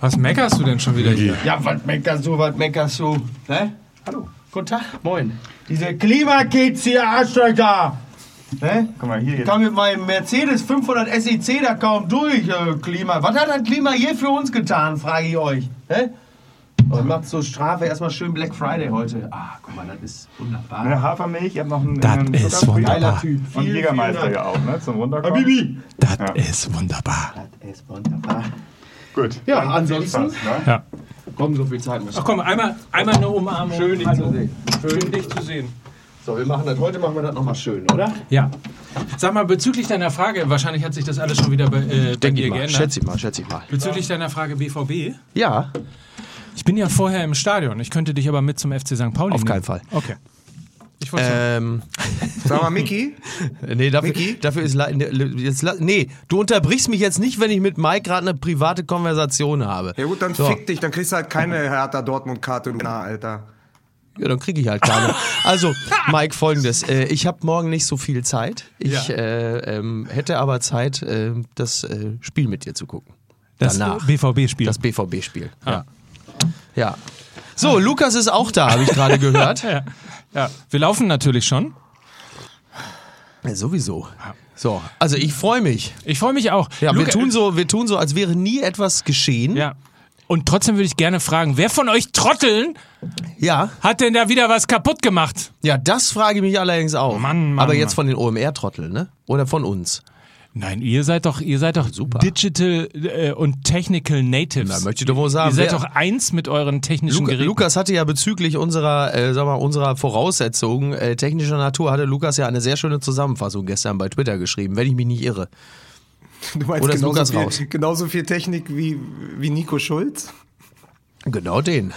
Was meckerst du denn schon wieder hier? Ja, was meckerst du, was meckerst du? Ne? Hallo. Guten Tag. Moin. Diese Klimakids hier, Arschlöcher. Ne? Guck mal, hier Ich kann mit meinem Mercedes 500 SEC da kaum durch, äh, Klima. Was hat das Klima je für uns getan, frage ich euch. Ne? Und macht zur Strafe erstmal schön Black Friday heute. Ah, guck mal, das ist wunderbar. Ne, Hafermilch, ich hab noch einen, Das einen ist wunderbar. Typ. Und Jägermeister ja auch, ne? Zum Runterkommen. Habibi. Das Ja. ist wunderbar. Das ist wunderbar. Gut. Ja, Dann ansonsten- Spaß, ne? Ja. Komm, so viel Zeit muss Ach komm, einmal, einmal eine Umarmung. Schön, dich Hallo. zu sehen. Schön, dich zu sehen. So, wir machen das heute, machen wir das nochmal schön, oder? Ja. Sag mal, bezüglich deiner Frage, wahrscheinlich hat sich das alles schon wieder bei, äh, bei dir geändert. schätze ich mal, schätze ich mal. Bezüglich deiner Frage BVB. Ja, Ich bin ja vorher im Stadion. Ich könnte dich aber mit zum FC St. Pauli Auf nehmen. keinen Fall. Okay. Ich wollte Ähm, Sag mal, Miki, nee, dafür, Micky? dafür ist. ne- Jetzt, nee, du unterbrichst mich jetzt nicht, wenn ich mit Mike gerade eine private Konversation habe. ja gut, dann So. fick dich, dann kriegst du halt keine Hertha Dortmund-Karte, du na, Alter. Ja, dann kriege ich halt keine. Also, Mike, folgendes. Äh, ich habe morgen nicht so viel Zeit. Ich Ja. äh, ähm, hätte aber Zeit, äh, das äh, Spiel mit dir zu gucken. das. BVB-Spiel. Das BVB-Spiel. Ja. ja. So, Lukas ist auch da, habe ich gerade gehört. Ja. Ja. Wir laufen natürlich schon. Ja, sowieso. So, also ich freue mich. Ich freue mich auch. Ja, wir Luca- tun so, wir tun so, als wäre nie etwas geschehen. Ja. Und trotzdem würde ich gerne fragen, wer von euch Trotteln Ja, hat denn da wieder was kaputt gemacht? ja, das frage ich mich allerdings auch. Mann, Mann, Aber jetzt Mann. von den OMR-Trotteln, ne? Oder von uns? Nein, ihr seid doch, ihr seid doch Super. Digital äh, und Technical Natives. Na, möchte ich doch wohl sagen. ihr seid doch eins mit euren technischen Luca, Geräten. Lukas hatte ja bezüglich unserer, äh, sag mal, unserer Voraussetzungen äh, technischer Natur, hatte Lukas ja eine sehr schöne Zusammenfassung gestern bei Twitter geschrieben, wenn ich mich nicht irre. Du meinst Oder ist genauso Lukas viel, raus? genauso viel Technik wie, wie Nico Schulz? Genau den.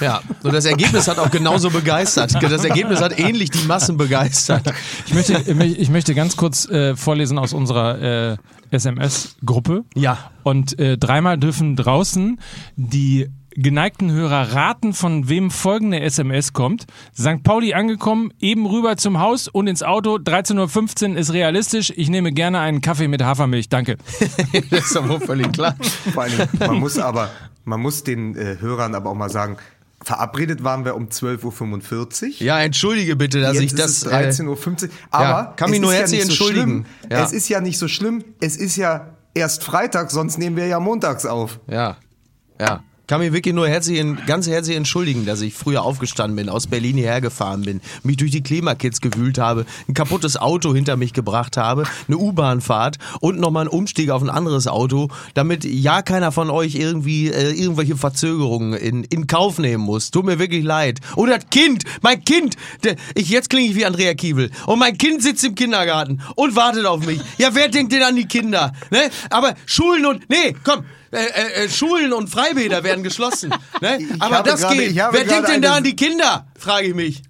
Ja, und das Ergebnis hat auch genauso begeistert. Das Ergebnis hat ähnlich die Massen begeistert. Ich möchte, ich möchte ganz kurz äh, vorlesen aus unserer äh, SMS-Gruppe. Ja. Und äh, dreimal dürfen draußen die geneigten Hörer raten, von wem folgende SMS kommt. St. Pauli angekommen, eben rüber zum Haus und ins Auto. 13.15 Uhr ist realistisch. Ich nehme gerne einen Kaffee mit Hafermilch. Danke. Das ist doch wohl völlig klar. Vor allem, man muss aber, man muss den äh, Hörern aber auch mal sagen, verabredet waren wir um 12.45 Uhr. Ja, entschuldige bitte, dass Jetzt ich das. ist äh, es 13.50 Uhr. Aber ja, kann mich nur herzlich ja nicht entschuldigen. So schlimm. Ja. Es ist ja nicht so schlimm. Es ist ja erst Freitag, sonst nehmen wir ja montags auf. Ja, ja. Kann mich wirklich nur herzlich, ganz herzlich entschuldigen, dass ich früher aufgestanden bin, aus Berlin hierher gefahren bin, mich durch die Klimakids gewühlt habe, ein kaputtes Auto hinter mich gebracht habe, eine U-Bahnfahrt und nochmal einen Umstieg auf ein anderes Auto, damit ja keiner von euch irgendwie äh, irgendwelche Verzögerungen in, in Kauf nehmen muss. Tut mir wirklich leid. Und das Kind, mein Kind, der, ich, jetzt klinge ich wie Andrea Kiewel. Und mein Kind sitzt im Kindergarten und wartet auf mich. Ja, wer denkt denn an die Kinder? Ne? Aber Schulen und, nee, komm, äh, äh, äh, Schulen und Freibäder werden geschlossen. Ne? Aber das gerade- geht. Wer denkt denn da an die Kinder? Frage ich mich.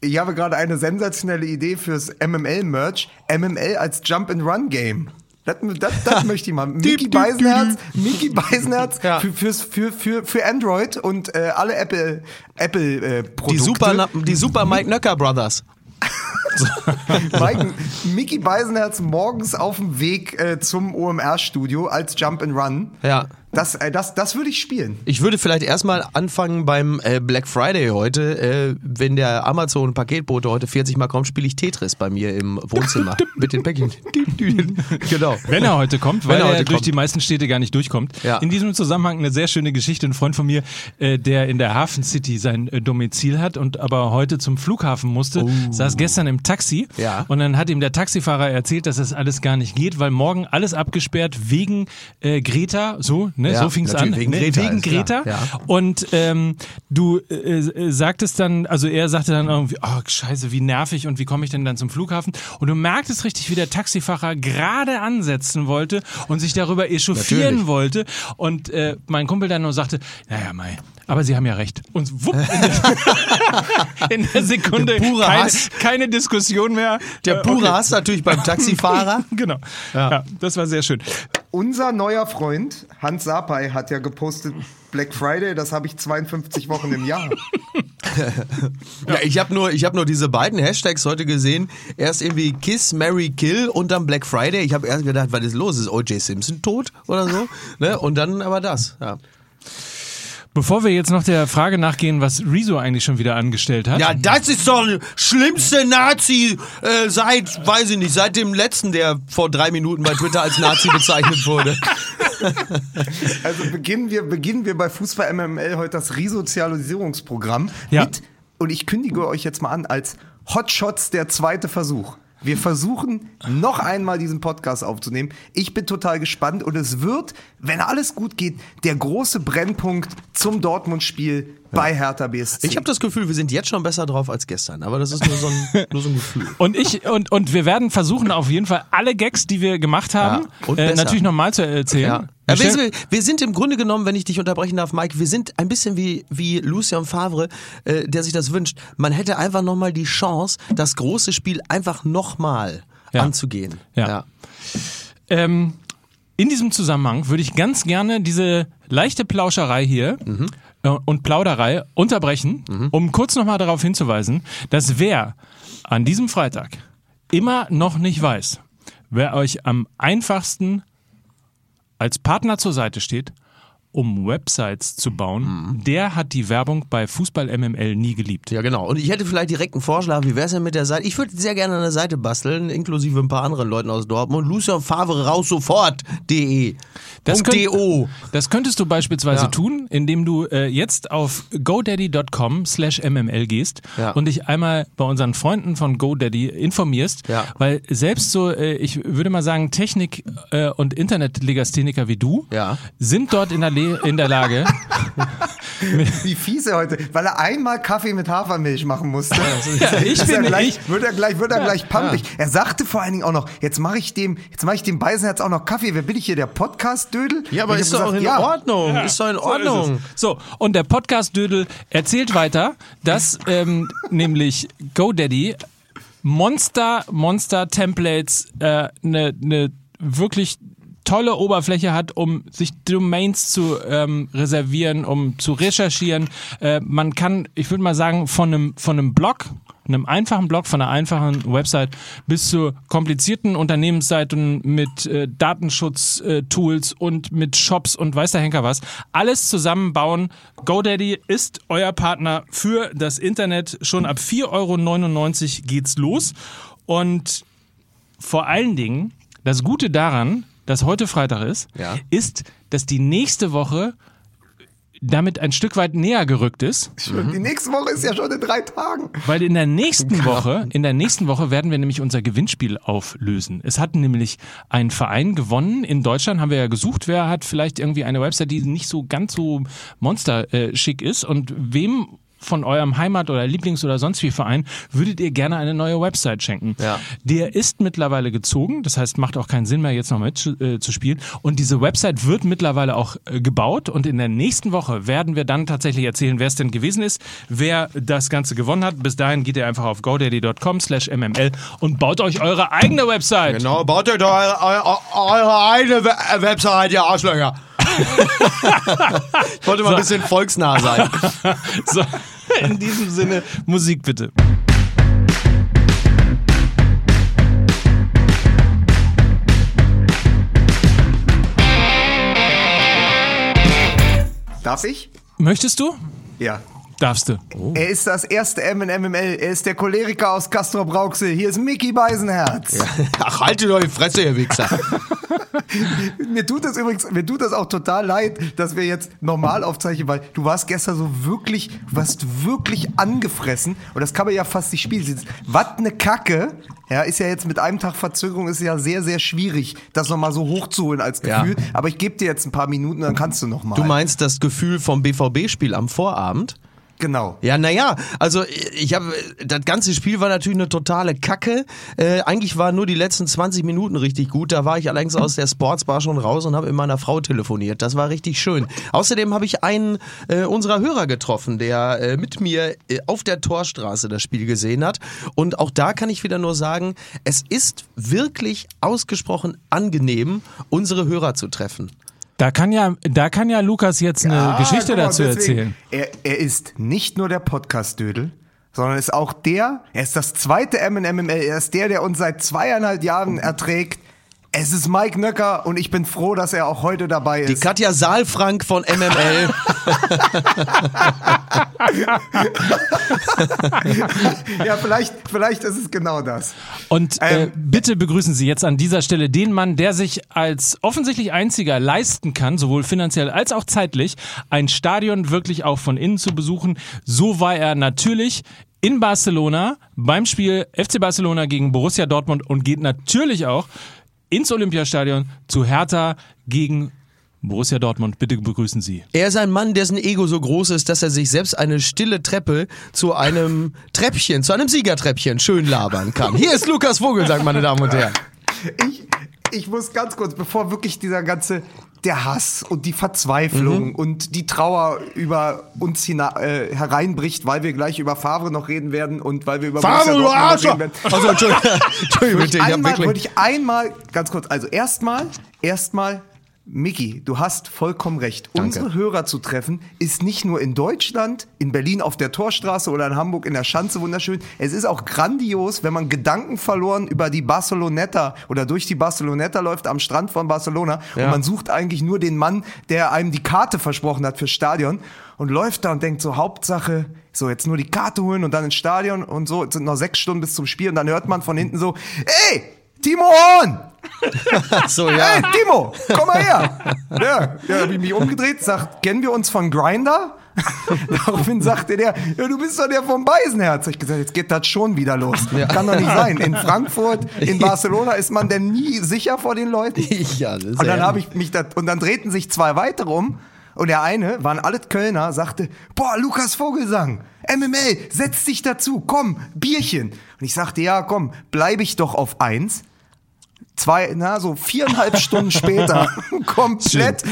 Ich habe gerade eine sensationelle Idee fürs MML-Merch. MML als Jump-and-Run-Game. Das, das, das möchte ich mal. Mickey Beisenherz, Mickey Beisenherz Ja. für, fürs, für, für, für Android und äh, alle Apple, Apple äh, Produkte. Die Super, die Super Mike Nöcker Brothers. Mike, Mickey Beisenherz morgens auf dem Weg äh, zum OMR-Studio als Jump and Run. Ja. Das, äh, das, das würde ich spielen. Ich würde vielleicht erstmal anfangen beim äh, Black Friday heute. Äh, wenn der Amazon-Paketbote heute 40 Mal kommt, spiele ich Tetris bei mir im Wohnzimmer mit den Päckchen. genau. Wenn er heute kommt, weil Wenn er er, heute durch kommt. die meisten Städte gar nicht durchkommt. Ja. In diesem Zusammenhang eine sehr schöne Geschichte. Ein Freund von mir, äh, der in der Hafen City sein äh, Domizil hat und aber heute zum Flughafen musste, saß gestern im Taxi. Oh. Ja. Und dann hat ihm der Taxifahrer erzählt, dass das alles gar nicht geht, weil morgen alles abgesperrt wegen äh, Greta. So, ne? Ja, so fing es an. wegen ne? Greta, wegen. Greta. Ja. Und ähm, du äh, äh, sagtest dann, also er sagte dann irgendwie, oh scheiße, wie nervig und wie komme ich denn dann zum Flughafen? Und du merktest richtig, wie der Taxifahrer gerade ansetzen wollte und sich darüber echauffieren Natürlich. wollte. Und äh, mein Kumpel dann nur sagte, naja, Mai, aber Sie haben ja recht. Und wupp, in der, in der Sekunde Der keine, Hass. keine Diskussion mehr. Der Äh, pure okay. Hass natürlich beim Taxifahrer. Genau. Ja. das war sehr schön. Unser neuer Freund Hans Sapai hat ja gepostet, Black Friday, das habe ich 52 Wochen im Jahr. Ja, ich habe nur, ich hab nur diese beiden Hashtags heute gesehen. Erst irgendwie Kiss, Mary, Kill und dann Black Friday. Ich habe erst gedacht, was ist los? Ist O.J. Simpson tot oder so? ne? Und dann aber das. Ja. Bevor wir jetzt noch der Frage nachgehen, was Rezo eigentlich schon wieder angestellt hat. Ja, das ist doch der schlimmste Nazi äh, seit, weiß ich nicht, seit dem letzten, der vor drei Minuten bei Twitter als Nazi bezeichnet wurde. Also beginnen wir, beginnen wir bei Fußball MML heute das Resozialisierungsprogramm Ja. mit, und ich kündige euch jetzt mal an, als Hotshots der zweite Versuch. Wir versuchen noch einmal diesen Podcast aufzunehmen. Ich bin total gespannt und es wird, wenn alles gut geht, der große Brennpunkt zum Dortmund-Spiel bei Hertha BSC. Ich habe das Gefühl, wir sind jetzt schon besser drauf als gestern, aber das ist nur so ein, nur so ein Gefühl. Und ich und, und wir werden versuchen, auf jeden Fall alle Gags, die wir gemacht haben, Ja, und äh, natürlich nochmal zu erzählen. Ja. Wir Ja, wir, wir sind im Grunde genommen, wenn ich dich unterbrechen darf, Mike, wir sind ein bisschen wie, wie Lucien Favre, äh, der sich das wünscht. Man hätte einfach nochmal die Chance, das große Spiel einfach nochmal Ja. anzugehen. Ja. Ähm, in diesem Zusammenhang würde ich ganz gerne diese leichte Plauscherei hier äh, und Plauderei unterbrechen, um kurz nochmal darauf hinzuweisen, dass wer an diesem Freitag immer noch nicht weiß, wer euch am einfachsten als Partner zur Seite steht, um Websites zu bauen, der hat die Werbung bei Fußball MML nie geliebt. Ja, genau. Und ich hätte vielleicht direkt einen Vorschlag, wie wär's denn mit der Seite? Ich würde sehr gerne eine Seite basteln, inklusive ein paar anderen Leuten aus Dortmund. Lucien Favre raus sofort.de. Das, könnt, .do. das könntest du beispielsweise Ja. tun, indem du äh, jetzt auf godaddy.com slash mml gehst Ja. und dich einmal bei unseren Freunden von GoDaddy informierst, Ja. weil selbst so, äh, ich würde mal sagen, Technik- äh, und Internetlegastheniker wie du sind dort in der, In der Lage, Wie fies er heute, weil er einmal Kaffee mit Hafermilch machen musste. Ja, ich Ist er bin- gleich, ich- wird er gleich, wird er gleich pampig. Er sagte vor allen Dingen auch noch, jetzt mache ich dem, jetzt mache ich dem Beisenherz auch noch Kaffee. Wer bin ich hier, der Podcast-Dödel? Ja, aber ist doch auch in gesagt, ja. Ordnung. Ist doch in So ist Ordnung. es. So, und der Podcast-Dödel erzählt weiter, dass ähm, nämlich GoDaddy Monster, Monster-Templates eine äh, ne wirklich tolle Oberfläche hat, um sich Domains zu ähm, reservieren, um zu recherchieren. Äh, man kann, ich würde mal sagen, von einem, von einem Blog, einem einfachen Blog, von einer einfachen Website bis zu komplizierten Unternehmensseiten mit äh, Datenschutz-Tools und mit Shops und weiß der Henker was, alles zusammenbauen. GoDaddy ist euer Partner für das Internet. Schon ab 4,99 Euro geht's los. Und vor allen Dingen, das Gute daran, dass heute Freitag ist, Ja. ist, dass die nächste Woche damit ein Stück weit näher gerückt ist. Die nächste Woche ist ja schon in drei Tagen. Weil in der nächsten Woche, in der nächsten Woche werden wir nämlich unser Gewinnspiel auflösen. Es hat nämlich ein Verein gewonnen. In Deutschland haben wir ja gesucht, wer hat vielleicht irgendwie eine Website, die nicht so ganz so monsterschick ist und wem von eurem Heimat- oder Lieblings- oder sonst wie Verein würdet ihr gerne eine neue Website schenken. Ja. Der ist mittlerweile gezogen, das heißt, macht auch keinen Sinn mehr, jetzt noch mit äh, zu spielen. Und diese Website wird mittlerweile auch äh, gebaut und in der nächsten Woche werden wir dann tatsächlich erzählen, wer es denn gewesen ist, wer das Ganze gewonnen hat. Bis dahin geht ihr einfach auf godaddy.com slash mml und baut euch eure eigene Website. Genau, baut euch eure, eure, eure eigene We- Website, ihr Arschlöcher. ich wollte mal ein bisschen volksnah sein. So, in diesem Sinne, Musik bitte. Darf ich? Möchtest du? Ja. Darfst du. Er ist das erste M in MML. Er ist der Choleriker aus Castro Brauxel. Hier ist Mickey Beisenherz. Ach, haltet euch die Fresse, ihr Wichser. Mir tut das übrigens, mir tut das auch total leid, dass wir jetzt normal aufzeichnen, weil du warst gestern so wirklich, du warst wirklich angefressen und das kann man ja fast nicht spielen. Was eine Kacke. Ja, ist ja jetzt mit einem Tag Verzögerung ist ja sehr, sehr schwierig, das nochmal so hochzuholen als Ja. Gefühl. Aber ich gebe dir jetzt ein paar Minuten, dann kannst du nochmal. Du meinst das Gefühl vom BVB-Spiel am Vorabend? Genau. Ja, naja, also ich habe, das ganze Spiel war natürlich eine totale Kacke. Äh, eigentlich waren nur die letzten 20 Minuten richtig gut. Da war ich allerdings aus der Sportsbar schon raus und habe mit meiner Frau telefoniert. Das war richtig schön. Außerdem habe ich einen äh, unserer Hörer getroffen, der äh, mit mir äh, auf der Torstraße das Spiel gesehen hat. Und auch da kann ich wieder nur sagen, es ist wirklich ausgesprochen angenehm, unsere Hörer zu treffen. Da kann ja, da kann ja Lukas jetzt eine Ah, Geschichte mal, dazu deswegen, erzählen. Er, er ist nicht nur der Podcast-Dödel, sondern ist auch der, er ist das zweite M in MML, er ist der, der uns seit zweieinhalb Jahren erträgt. Es ist Mike Nöcker und ich bin froh, dass er auch heute dabei ist. Die Katja Saalfrank von MML. ja, vielleicht, vielleicht ist es genau das. Und äh, Ähm, bitte begrüßen Sie jetzt an dieser Stelle den Mann, der sich als offensichtlich einziger leisten kann, sowohl finanziell als auch zeitlich, ein Stadion wirklich auch von innen zu besuchen. So war er natürlich in Barcelona beim Spiel FC Barcelona gegen Borussia Dortmund und geht natürlich auch ins Olympiastadion zu Hertha gegen Borussia Dortmund. Bitte begrüßen Sie. Er ist ein Mann, dessen Ego so groß ist, dass er sich selbst eine stille Treppe zu einem Treppchen, zu einem Siegertreppchen schön labern kann. Hier ist Lukas Vogelsang, meine Damen und Herren. Ich, ich muss ganz kurz, bevor wirklich dieser ganze der Hass und die Verzweiflung Mhm. und die Trauer über uns hina äh, hereinbricht, weil wir gleich über Favre noch reden werden und weil wir über Favre, du Arschloch! werden. Also, Entschuldigung, Entschuldigung bitte, ich einmal, wirklich... wollte ich einmal, ganz kurz, also erstmal, erstmal, Miki, du hast vollkommen recht. Danke. Unsere Hörer zu treffen, ist nicht nur in Deutschland, in Berlin auf der Torstraße oder in Hamburg in der Schanze wunderschön. Es ist auch grandios, wenn man Gedanken verloren über die Barceloneta oder durch die Barceloneta läuft am Strand von Barcelona Ja. und man sucht eigentlich nur den Mann, der einem die Karte versprochen hat fürs Stadion und läuft da und denkt so, Hauptsache, so jetzt nur die Karte holen und dann ins Stadion und so, es sind noch sechs Stunden bis zum Spiel und dann hört man von hinten so, ey, Timo Horn! So, ja. Hey, Timo, komm mal her. Ja, ja hab ich mich umgedreht, sagt, kennen wir uns von Grinder? Daraufhin sagte der, ja, du bist doch der vom Beisenherz. Ich gesagt, jetzt geht das schon wieder los. Kann doch nicht sein. In Frankfurt, in Barcelona ist man denn nie sicher vor den Leuten. ja das ist Und dann ja- habe ich mich da, und dann drehten sich zwei weitere um. Und der eine, waren alle Kölner, sagte, boah, Lukas Vogelsang, MML, setz dich dazu, komm, Bierchen. Und ich sagte, ja, komm, bleibe ich doch auf eins. Zwei, na, so viereinhalb Stunden später, komplett,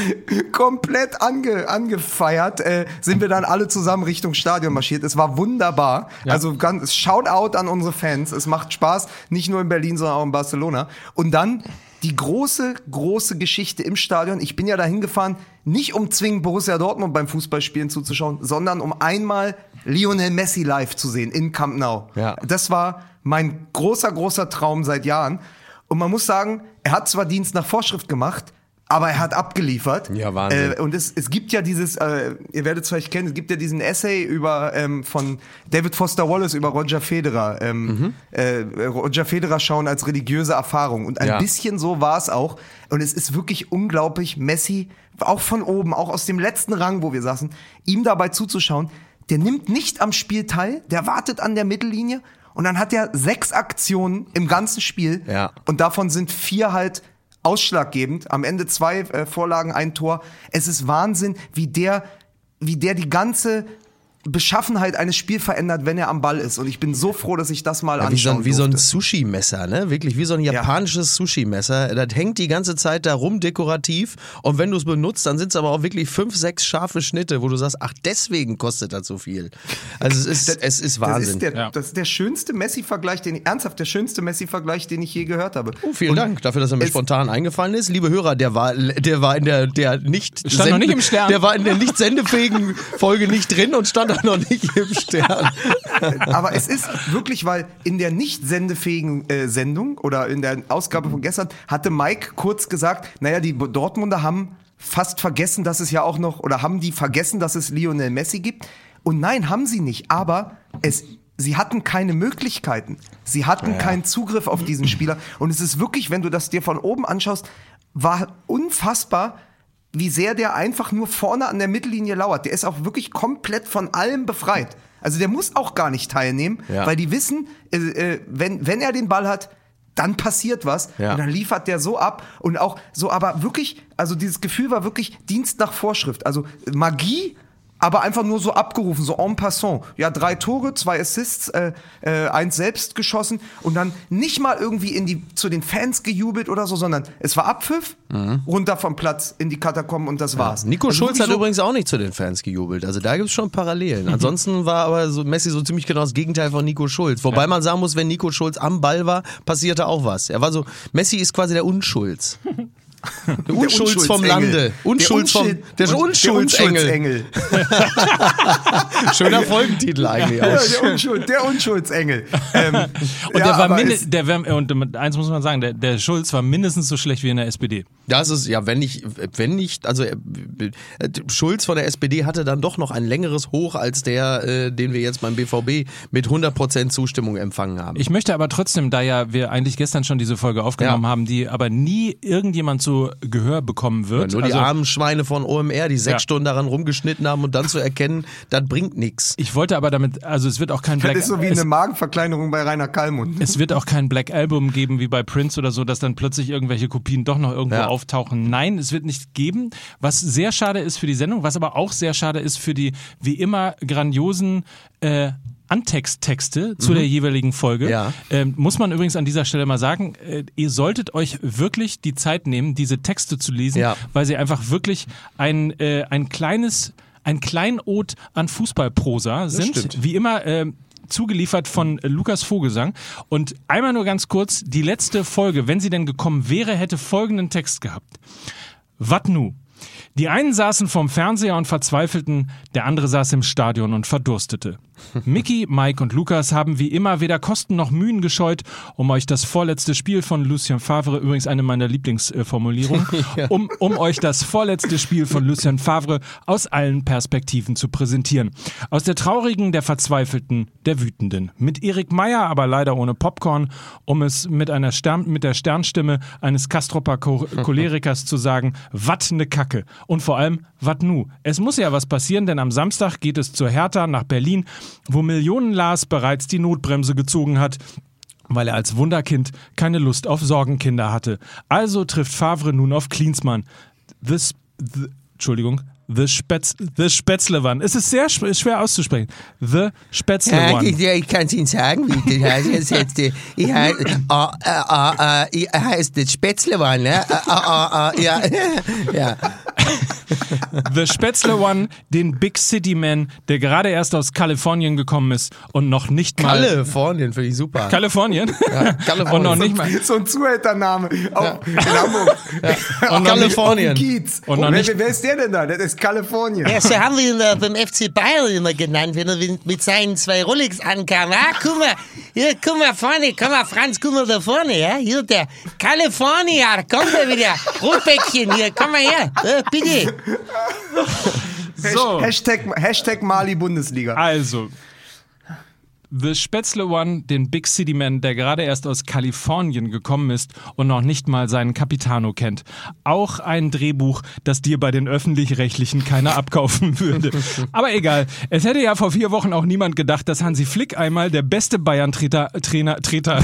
komplett ange, angefeiert, äh, sind wir dann alle zusammen Richtung Stadion marschiert. Es war wunderbar. Also ganz, Shoutout an unsere Fans. Es macht Spaß, nicht nur in Berlin, sondern auch in Barcelona. Und dann die große, große Geschichte im Stadion. Ich bin ja dahin gefahren, nicht um zwingend Borussia Dortmund beim Fußballspielen zuzuschauen, sondern um einmal Lionel Messi live zu sehen in Camp Nou. Ja. Das war mein großer, großer Traum seit Jahren. Und man muss sagen, er hat zwar Dienst nach Vorschrift gemacht, aber er hat abgeliefert. Ja, Wahnsinn. Äh, und es, es gibt ja dieses, äh, ihr werdet es vielleicht kennen, es gibt ja diesen Essay über ähm, von David Foster Wallace über Roger Federer. Ähm, Mhm. äh, Roger Federer schauen als religiöse Erfahrung. Und ein Ja. bisschen so war es auch. Und es ist wirklich unglaublich, Messi, auch von oben, auch aus dem letzten Rang, wo wir saßen, ihm dabei zuzuschauen. Der nimmt nicht am Spiel teil, der wartet an der Mittellinie und dann hat er sechs Aktionen im ganzen Spiel. Ja. Und davon sind vier halt ausschlaggebend. Am Ende zwei äh, Vorlagen, ein Tor. Es ist Wahnsinn, wie der, wie der die ganze Beschaffenheit eines Spiels verändert, wenn er am Ball ist. Und ich bin so froh, dass ich das mal Ja, wie, so anschauen ein, wie so ein. Sushi-Messer, ne? Wirklich, wie so ein japanisches Sushi-Messer. Das hängt die ganze Zeit da rum dekorativ. Und wenn du es benutzt, dann sind es aber auch wirklich fünf, sechs scharfe Schnitte, wo du sagst, ach, deswegen kostet das so viel. Also es ist, es ist Das Wahnsinn. ist, der, Ja. das ist der schönste Messi-Vergleich, den ich, ernsthaft der schönste Messi-Vergleich, den ich je gehört habe. Oh, vielen Und Dank dafür, dass er mir spontan eingefallen ist. Liebe Hörer, der war, der war in der, der nicht, Stand noch nicht im Stern. der war in der nicht sendefähigen Folge nicht drin und stand auch noch nicht im Stern. Aber es ist wirklich, weil in der nicht sendefähigen äh, Sendung oder in der Ausgabe von gestern hatte Mike kurz gesagt, naja, die Dortmunder haben fast vergessen, dass es ja auch noch, oder haben die vergessen, dass es Lionel Messi gibt? Und nein, haben sie nicht, aber es, sie hatten keine Möglichkeiten. Sie hatten keinen Zugriff auf diesen Spieler. Und es ist wirklich, wenn du das dir von oben anschaust, war unfassbar, wie sehr der einfach nur vorne an der Mittellinie lauert. Der ist auch wirklich komplett von allem befreit. Also der muss auch gar nicht teilnehmen, Ja. weil die wissen, äh, äh, wenn, wenn er den Ball hat, dann passiert was Ja. und dann liefert der so ab und auch so, aber wirklich, also dieses Gefühl war wirklich Dienst nach Vorschrift, also Magie, aber einfach nur so abgerufen, so en passant. Ja, drei Tore, zwei Assists, äh, äh, eins selbst geschossen und dann nicht mal irgendwie in die, zu den Fans gejubelt oder so, sondern es war Abpfiff, runter vom Platz in die Katakomben und das war's. Mhm. Nico Also Schulz hat so, übrigens auch nicht zu den Fans gejubelt. Also da gibt es schon Parallelen. Ansonsten war aber so Messi so ziemlich genau das Gegenteil von Nico Schulz. Wobei man sagen muss, wenn Nico Schulz am Ball war, passierte auch was. Er war so, Messi ist quasi der Unschulz. Der Unschulds vom Lande. Unschulds vom, der, der Unschuldsengel. Schöner Folgentitel eigentlich Ja, auch. der, Unschuld, der Unschuldsengel. Ähm, Und ja, der war der wär, und eins muss man sagen, der, der Schulz war mindestens so schlecht wie in der SPD. Das ist, ja, wenn nicht, wenn nicht, also äh, Schulz von der SPD hatte dann doch noch ein längeres Hoch als der, äh, den wir jetzt beim BVB mit 100% Zustimmung empfangen haben. Ich möchte aber trotzdem, da ja wir eigentlich gestern schon diese Folge aufgenommen Ja. haben, die aber nie irgendjemand zu Gehör bekommen wird. Nur die also, armen Schweine von OMR, die sechs Ja. Stunden daran rumgeschnitten haben und dann zu erkennen, das bringt nichts. ich wollte aber damit, also es wird auch kein Das Black ist so wie es, eine Magenverkleinerung bei Rainer Kallmund. es wird auch kein Black Album geben wie bei Prince oder so, dass dann plötzlich irgendwelche Kopien doch noch irgendwo Ja. auftauchen. Nein, es wird nicht geben, was sehr schade ist für die Sendung, was aber auch sehr schade ist für die wie immer grandiosen äh, Antexttexte zu der jeweiligen Folge. Mhm. Ja. Ähm, muss man übrigens an dieser Stelle mal sagen, äh, ihr solltet euch wirklich die Zeit nehmen, diese Texte zu lesen, Ja. weil sie einfach wirklich ein, äh, ein kleines, ein Kleinod an Fußballprosa sind. stimmt. Wie immer, ähm, zugeliefert von äh, Lukas Vogelsang. Und einmal nur ganz kurz, die letzte Folge, wenn sie denn gekommen wäre, hätte folgenden Text gehabt. Wat nu? Die einen saßen vorm Fernseher und verzweifelten, der andere saß im Stadion und verdurstete. Mickey, Mike und Lukas haben wie immer weder Kosten noch Mühen gescheut, um euch das vorletzte Spiel von Lucien Favre, übrigens eine meiner Lieblingsformulierungen, um, um euch das vorletzte Spiel von Lucien Favre aus allen Perspektiven zu präsentieren. Aus der traurigen, der verzweifelten, der wütenden. Mit Erik Meyer, aber leider ohne Popcorn, um es mit einer Stern, mit der Sternstimme eines Kastropper Cho- Cholerikers zu sagen, wat ne Kacke. Und vor allem, wat nu? Es muss ja was passieren, denn am Samstag geht es zur Hertha nach Berlin, wo Millionen Lars bereits die Notbremse gezogen hat weil er als Wunderkind keine Lust auf Sorgenkinder hatte. Also trifft Favre nun auf Klinsmann. The, Sp- the Entschuldigung, The, Spätz, the Spätzlewan. Es ist sehr schw- schwer auszusprechen. The Spätzlewan. Ja, ich kann es Ihnen sagen, wie das heißt. Jetzt, jetzt, ich heiße, äh, äh, äh, ich heiße das Spätzlewan, ne? Ja, ja. The Spätzlewan, den Big City Man, der gerade erst aus Kalifornien gekommen ist und noch nicht mal... Kalifornien finde ich super. Kalifornien? Kalifornien. und noch nicht mal... So ein Zuhältername auch in Hamburg. Und noch nicht, Kalifornien. Kiez. Und noch wer, nicht- wer ist der denn da? Das ist Kalifornien. Ja, so haben wir ihn äh, beim FC Bayern immer genannt, wenn er mit- seinen zwei Rolex ankam. Ah, guck mal, hier, guck mal vorne, komm mal, Franz, guck mal da vorne, ja? Hier, der Kalifornier, komm da wieder. Rotbäckchen, hier, komm mal her, äh, bitte. so. Hashtag, Hashtag Mali Bundesliga. Also, The Spätzle One, den Big City Man, der gerade erst aus Kalifornien gekommen ist und noch nicht mal seinen Capitano kennt. Auch ein Drehbuch, das dir bei den Öffentlich-Rechtlichen keiner abkaufen würde. Aber egal, es hätte ja vor vier Wochen auch niemand gedacht, dass Hansi Flick einmal der beste Bayern-Trainer, Trainer, Treter,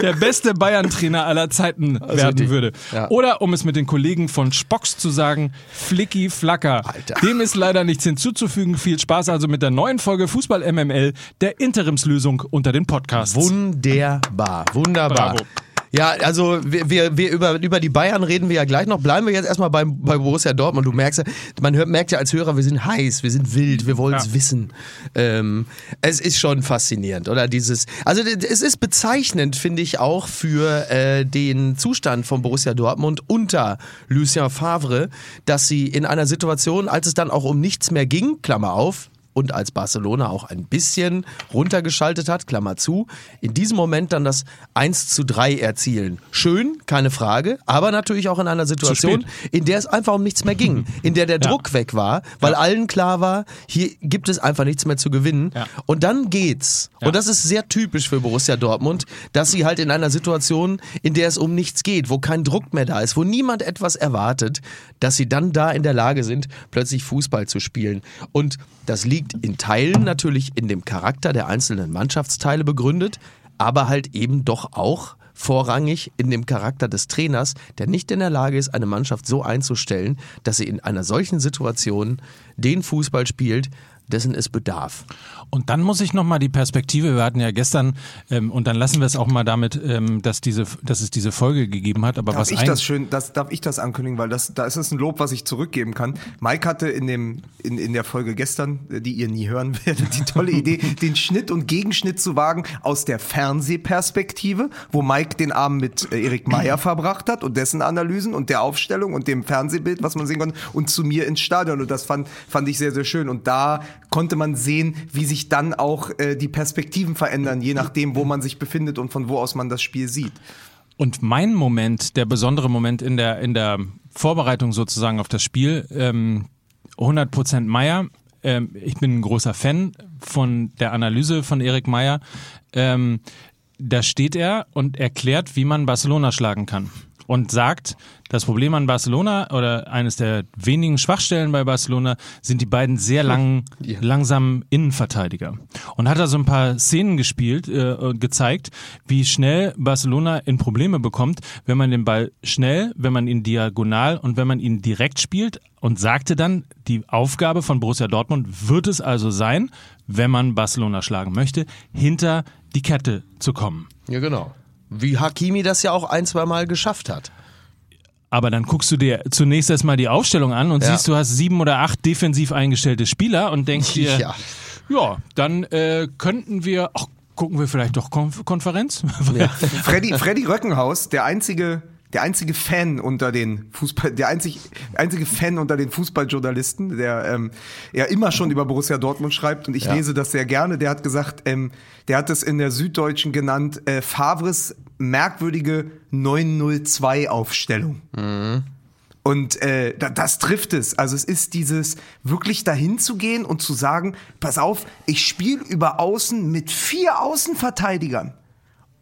der beste Bayern-Trainer aller Zeiten werden richtig. würde. Ja. Oder um es mit den Kollegen von Spocks zu sagen, Flicky Flacker. Alter. Dem ist leider nichts hinzuzufügen. Viel Spaß also mit der neuen Folge Fußball MML, der Interimslösung unter den Podcasts. Wunderbar, wunderbar. Bravo. Ja, also wir, wir, wir über, über die Bayern reden wir ja gleich noch. Bleiben wir jetzt erstmal beim, bei Borussia Dortmund. Du merkst ja, man hört, merkt ja als Hörer, wir sind heiß, wir sind wild, wir wollen es Ja. wissen. Ähm, es ist schon faszinierend, oder? Dieses, also es ist bezeichnend, finde ich, auch für äh, den Zustand von Borussia Dortmund unter Lucien Favre, dass sie in einer Situation, als es dann auch um nichts mehr ging, Klammer auf, und als Barcelona auch ein bisschen runtergeschaltet hat, Klammer zu, in diesem Moment dann das 1 zu 3 erzielen. Schön, keine Frage, aber natürlich auch in einer Situation, in der es einfach um nichts mehr ging, in der der Druck weg war, weil allen klar war, hier gibt es einfach nichts mehr zu gewinnen. Ja. Und dann geht's. Ja. Und das ist sehr typisch für Borussia Dortmund, dass sie halt in einer Situation, in der es um nichts geht, wo kein Druck mehr da ist, wo niemand etwas erwartet, dass sie dann da in der Lage sind, plötzlich Fußball zu spielen. Und das liegt in Teilen natürlich in dem Charakter der einzelnen Mannschaftsteile begründet, aber halt eben doch auch vorrangig in dem Charakter des Trainers, der nicht in der Lage ist, eine Mannschaft so einzustellen, dass sie in einer solchen Situation den Fußball spielt, dessen es bedarf. Und dann muss ich nochmal die Perspektive, wir hatten ja gestern, ähm, und dann lassen wir es auch mal damit, ähm, dass, diese, dass es diese Folge gegeben hat, aber Darf was ich das schön, das, darf ich das ankündigen, weil das, da ist es ein Lob, was ich zurückgeben kann. Mike hatte in dem, in, in der Folge gestern, äh, die ihr nie hören werdet, die tolle Idee, den Schnitt und Gegenschnitt zu wagen aus der Fernsehperspektive, wo Mike den Abend mit äh, Erik Meyer verbracht hat und dessen Analysen und der Aufstellung und dem Fernsehbild, was man sehen konnte, und zu mir ins Stadion. Und das fand, fand ich sehr, sehr schön. Und da konnte man sehen, wie sich dann auch äh, die Perspektiven verändern, je nachdem, wo man sich befindet und von wo aus man das Spiel sieht. Und mein Moment, der besondere Moment in der, in der Vorbereitung sozusagen auf das Spiel, ähm, 100% Meier. Ähm, ich bin ein großer Fan von der Analyse von Erik Meyer. Ähm, da steht er und erklärt, wie man Barcelona schlagen kann. Und sagt, das Problem an Barcelona oder eines der wenigen Schwachstellen bei Barcelona sind die beiden sehr langen, langsamen Innenverteidiger. Und hat da so ein paar Szenen gespielt, äh, gezeigt, wie schnell Barcelona in Probleme bekommt, wenn man den Ball schnell, wenn man ihn diagonal und wenn man ihn direkt spielt und sagte dann, die Aufgabe von Borussia Dortmund wird es also sein, wenn man Barcelona schlagen möchte, hinter die Kette zu kommen. Ja, genau. Wie Hakimi das ja auch ein, zwei Mal geschafft hat. Aber dann guckst du dir zunächst erstmal die Aufstellung an und Ja. siehst, du hast sieben oder acht defensiv eingestellte Spieler und denkst dir, Ja. ja, dann äh, könnten wir, ach, gucken wir vielleicht doch Konf Konferenz? Freddy, Freddy Röckenhaus, der einzige, der einzige Fan unter den Fußball, der einzig, einzige Fan unter den Fußballjournalisten, der ähm, ja immer schon über Borussia Dortmund schreibt und ich lese das sehr gerne. Der hat gesagt, ähm, der hat es in der Süddeutschen genannt, äh, Favres merkwürdige 902-Aufstellung. Und äh, da, das trifft es. Also es ist dieses wirklich dahin zu gehen und zu sagen, pass auf, ich spiele über Außen mit vier Außenverteidigern.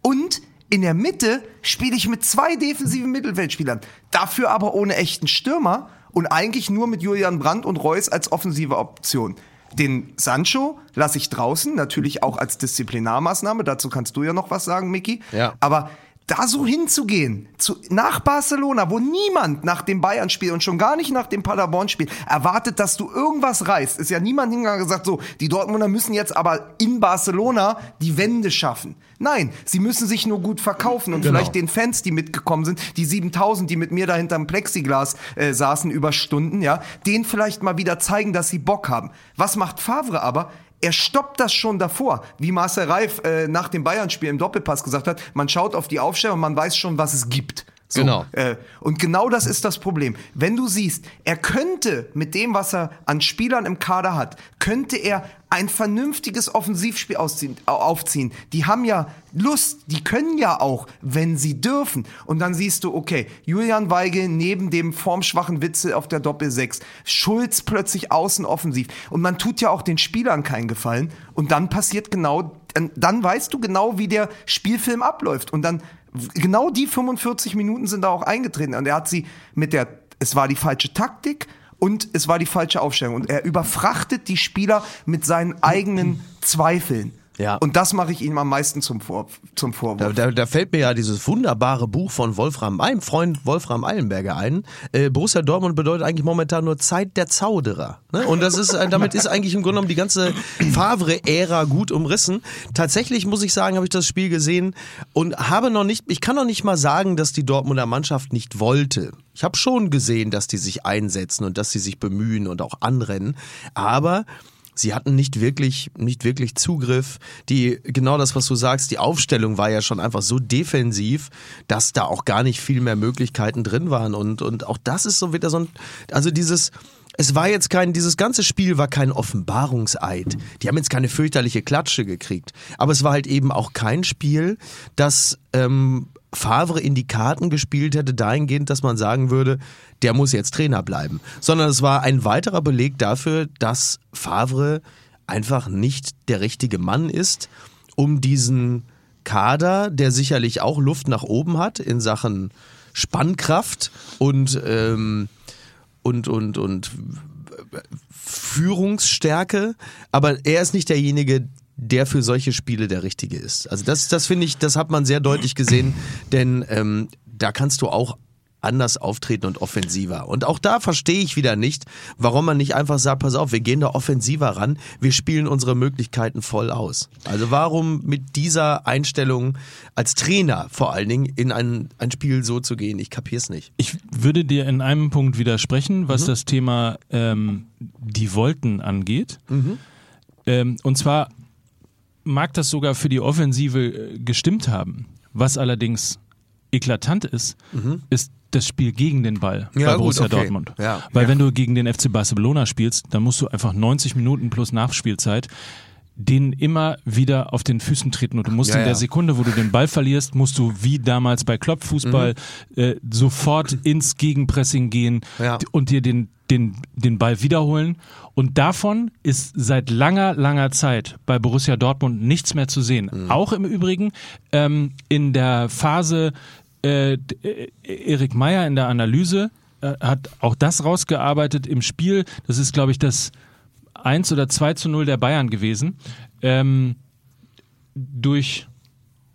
Und in der Mitte spiele ich mit zwei defensiven Mittelfeldspielern. Dafür aber ohne echten Stürmer und eigentlich nur mit Julian Brandt und Reus als offensive Option. Den Sancho lasse ich draußen, natürlich auch als Disziplinarmaßnahme. Dazu kannst du ja noch was sagen, Micky. Ja. Aber da so hinzugehen, zu, nach Barcelona, wo niemand nach dem Bayern-Spiel und schon gar nicht nach dem Paderborn-Spiel erwartet, dass du irgendwas reißt, ist ja niemand hingegangen und gesagt, so, die Dortmunder müssen jetzt aber in Barcelona die Wende schaffen. Nein, sie müssen sich nur gut verkaufen und vielleicht den Fans, die mitgekommen sind, die 7000, die mit mir da hinterm Plexiglas äh, saßen über Stunden, ja, denen vielleicht mal wieder zeigen, dass sie Bock haben. Was macht Favre aber? Er stoppt das schon davor, wie Marcel Reif äh, nach dem Bayern-Spiel im Doppelpass gesagt hat. Man schaut auf die Aufstellung und man weiß schon, was es gibt. So, Genau. Äh, und genau das ist das Problem. Wenn du siehst, er könnte mit dem, was er an Spielern im Kader hat, könnte er ein vernünftiges Offensivspiel ausziehen, au- aufziehen. Die haben ja Lust, die können ja auch, wenn sie dürfen. Und dann siehst du, okay, Julian Weigel neben dem formschwachen Witze auf der Doppel-6, Schulz plötzlich außen offensiv. Und man tut ja auch den Spielern keinen Gefallen. Und dann passiert genau, dann weißt du genau, wie der Spielfilm abläuft. Und dann genau die 45 Minuten sind da auch eingetreten. Und er hat sie mit der, es war die falsche Taktik und es war die falsche Aufstellung. Und er überfrachtet die Spieler mit seinen eigenen Zweifeln. Ja. Und das mache ich ihm am meisten zum, Vor zum Da, Vorwurf. da, da fällt mir ja dieses wunderbare Buch von Wolfram, meinem Freund Wolfram Eilenberger ein. Äh, Borussia Dortmund bedeutet eigentlich momentan nur Zeit der Zauderer. Ne? Und das ist, äh, damit ist eigentlich im Grunde genommen die ganze Favre-Ära gut umrissen. Tatsächlich muss ich sagen, habe ich das Spiel gesehen und habe noch nicht, ich kann noch nicht mal sagen, dass die Dortmunder Mannschaft nicht wollte. Ich habe schon gesehen, dass die sich einsetzen und dass sie sich bemühen und auch anrennen. Aber Sie hatten nicht wirklich, nicht wirklich Zugriff. Die, genau das, was du sagst, die Aufstellung war ja schon einfach so defensiv, dass da auch gar nicht viel mehr Möglichkeiten drin waren. Und, und auch das ist so wieder so ein, also dieses, es war jetzt kein, dieses ganze Spiel war kein Offenbarungseid. Die haben jetzt keine fürchterliche Klatsche gekriegt. Aber es war halt eben auch kein Spiel, das, ähm, Favre in die Karten gespielt hätte, dahingehend, dass man sagen würde, der muss jetzt Trainer bleiben. Sondern es war ein weiterer Beleg dafür, dass Favre einfach nicht der richtige Mann ist, um diesen Kader, der sicherlich auch Luft nach oben hat in Sachen Spannkraft und, ähm, und, und, und Führungsstärke, aber er ist nicht derjenige, der für solche Spiele der Richtige ist. Also das, das finde ich, das hat man sehr deutlich gesehen, denn ähm, da kannst du auch anders auftreten und offensiver. Und auch da verstehe ich wieder nicht, warum man nicht einfach sagt, pass auf, wir gehen da offensiver ran, wir spielen unsere Möglichkeiten voll aus. Also warum mit dieser Einstellung als Trainer vor allen Dingen in ein, ein Spiel so zu gehen? Ich kapier's nicht. Ich würde dir in einem Punkt widersprechen, was das Thema ähm, die Wollten angeht. Ähm, und zwar mag das sogar für die Offensive äh, gestimmt haben. Was allerdings eklatant ist, ist das Spiel gegen den Ball Ja, bei gut, Borussia okay. Dortmund. Ja. Weil Ja. wenn du gegen den FC Barcelona spielst, dann musst du einfach 90 Minuten plus Nachspielzeit denen immer wieder auf den Füßen treten und du musst Ja, in der ja. Sekunde, wo du den Ball verlierst, musst du wie damals bei Kloppfußball äh, sofort ins Gegenpressing gehen Mhm. Ja. und dir den, den, den Ball wiederholen. Und davon ist seit langer, langer Zeit bei Borussia Dortmund nichts mehr zu sehen. Mhm. Auch im Übrigen ähm, in der Phase äh, äh, Erik Meyer in der Analyse äh, hat auch das rausgearbeitet im Spiel. Das ist, glaube ich, das 1 oder 2 zu 0 der Bayern gewesen. Ähm, durch,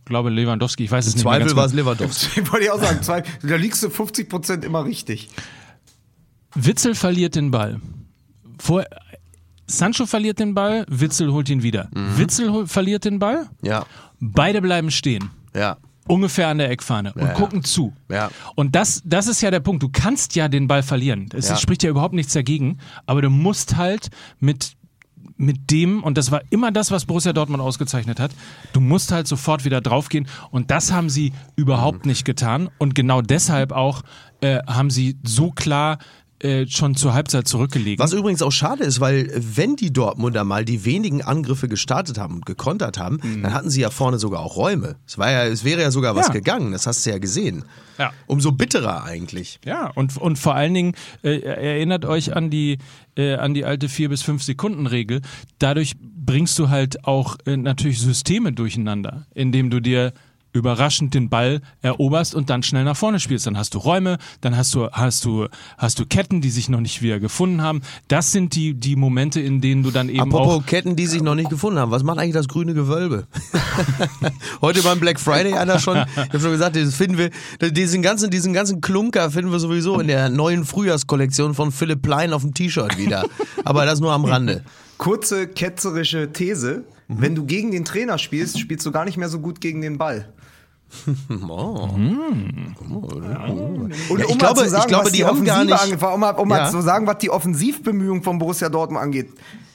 glaube Lewandowski, ich weiß es Im nicht mehr Zweifel war es genau. Lewandowski. Wollte ich auch sagen, zwei, da liegst du 50 Prozent immer richtig. Witzel verliert den Ball. Vor, Sancho verliert den Ball, Witzel holt ihn wieder. Mhm. Witzel hol, verliert den Ball, Ja, beide bleiben stehen. ja. Ungefähr an der Eckfahne und Ja, ja. gucken zu. Ja. Und das, das ist ja der Punkt. Du kannst ja den Ball verlieren. Es Ja. spricht ja überhaupt nichts dagegen. Aber du musst halt mit, mit dem, und das war immer das, was Borussia Dortmund ausgezeichnet hat, du musst halt sofort wieder draufgehen. Und das haben sie überhaupt nicht getan. Und genau deshalb auch äh, haben sie so klar äh, schon zur Halbzeit zurückgelegt. Was übrigens auch schade ist, weil wenn die Dortmunder mal die wenigen Angriffe gestartet haben und gekontert haben, dann hatten sie ja vorne sogar auch Räume. Es, war ja, es wäre ja sogar was Ja. gegangen, das hast du ja gesehen. Ja. Umso bitterer eigentlich. Ja, und, und vor allen Dingen äh, erinnert euch an die, äh, an die alte 4 bis 5 Sekunden Regel. Dadurch bringst du halt auch äh, natürlich Systeme durcheinander, indem du dir überraschend den Ball eroberst und dann schnell nach vorne spielst. Dann hast du Räume, dann hast du, hast du, hast du Ketten, die sich noch nicht wieder gefunden haben. Das sind die, die Momente, in denen du dann eben Apropos auch. Ketten, die sich noch nicht gefunden haben. Was macht eigentlich das grüne Gewölbe? Heute beim Black Friday einer schon. Ich habe schon gesagt, das finden wir, diesen ganzen, diesen ganzen Klunker finden wir sowieso in der neuen Frühjahrskollektion von Philipp Plein auf dem T-Shirt wieder. Aber das nur am Rande. Kurze ketzerische These. Wenn du gegen den Trainer spielst, spielst du gar nicht mehr so gut gegen den Ball. Oh. Und Ja, ich um glaube- mal zu sagen, ich glaube, was die die, haben gar nicht- angeht, um mal, um Ja. mal zu sagen, was die Offensivbemühungen von Borussia Dortmund angeht.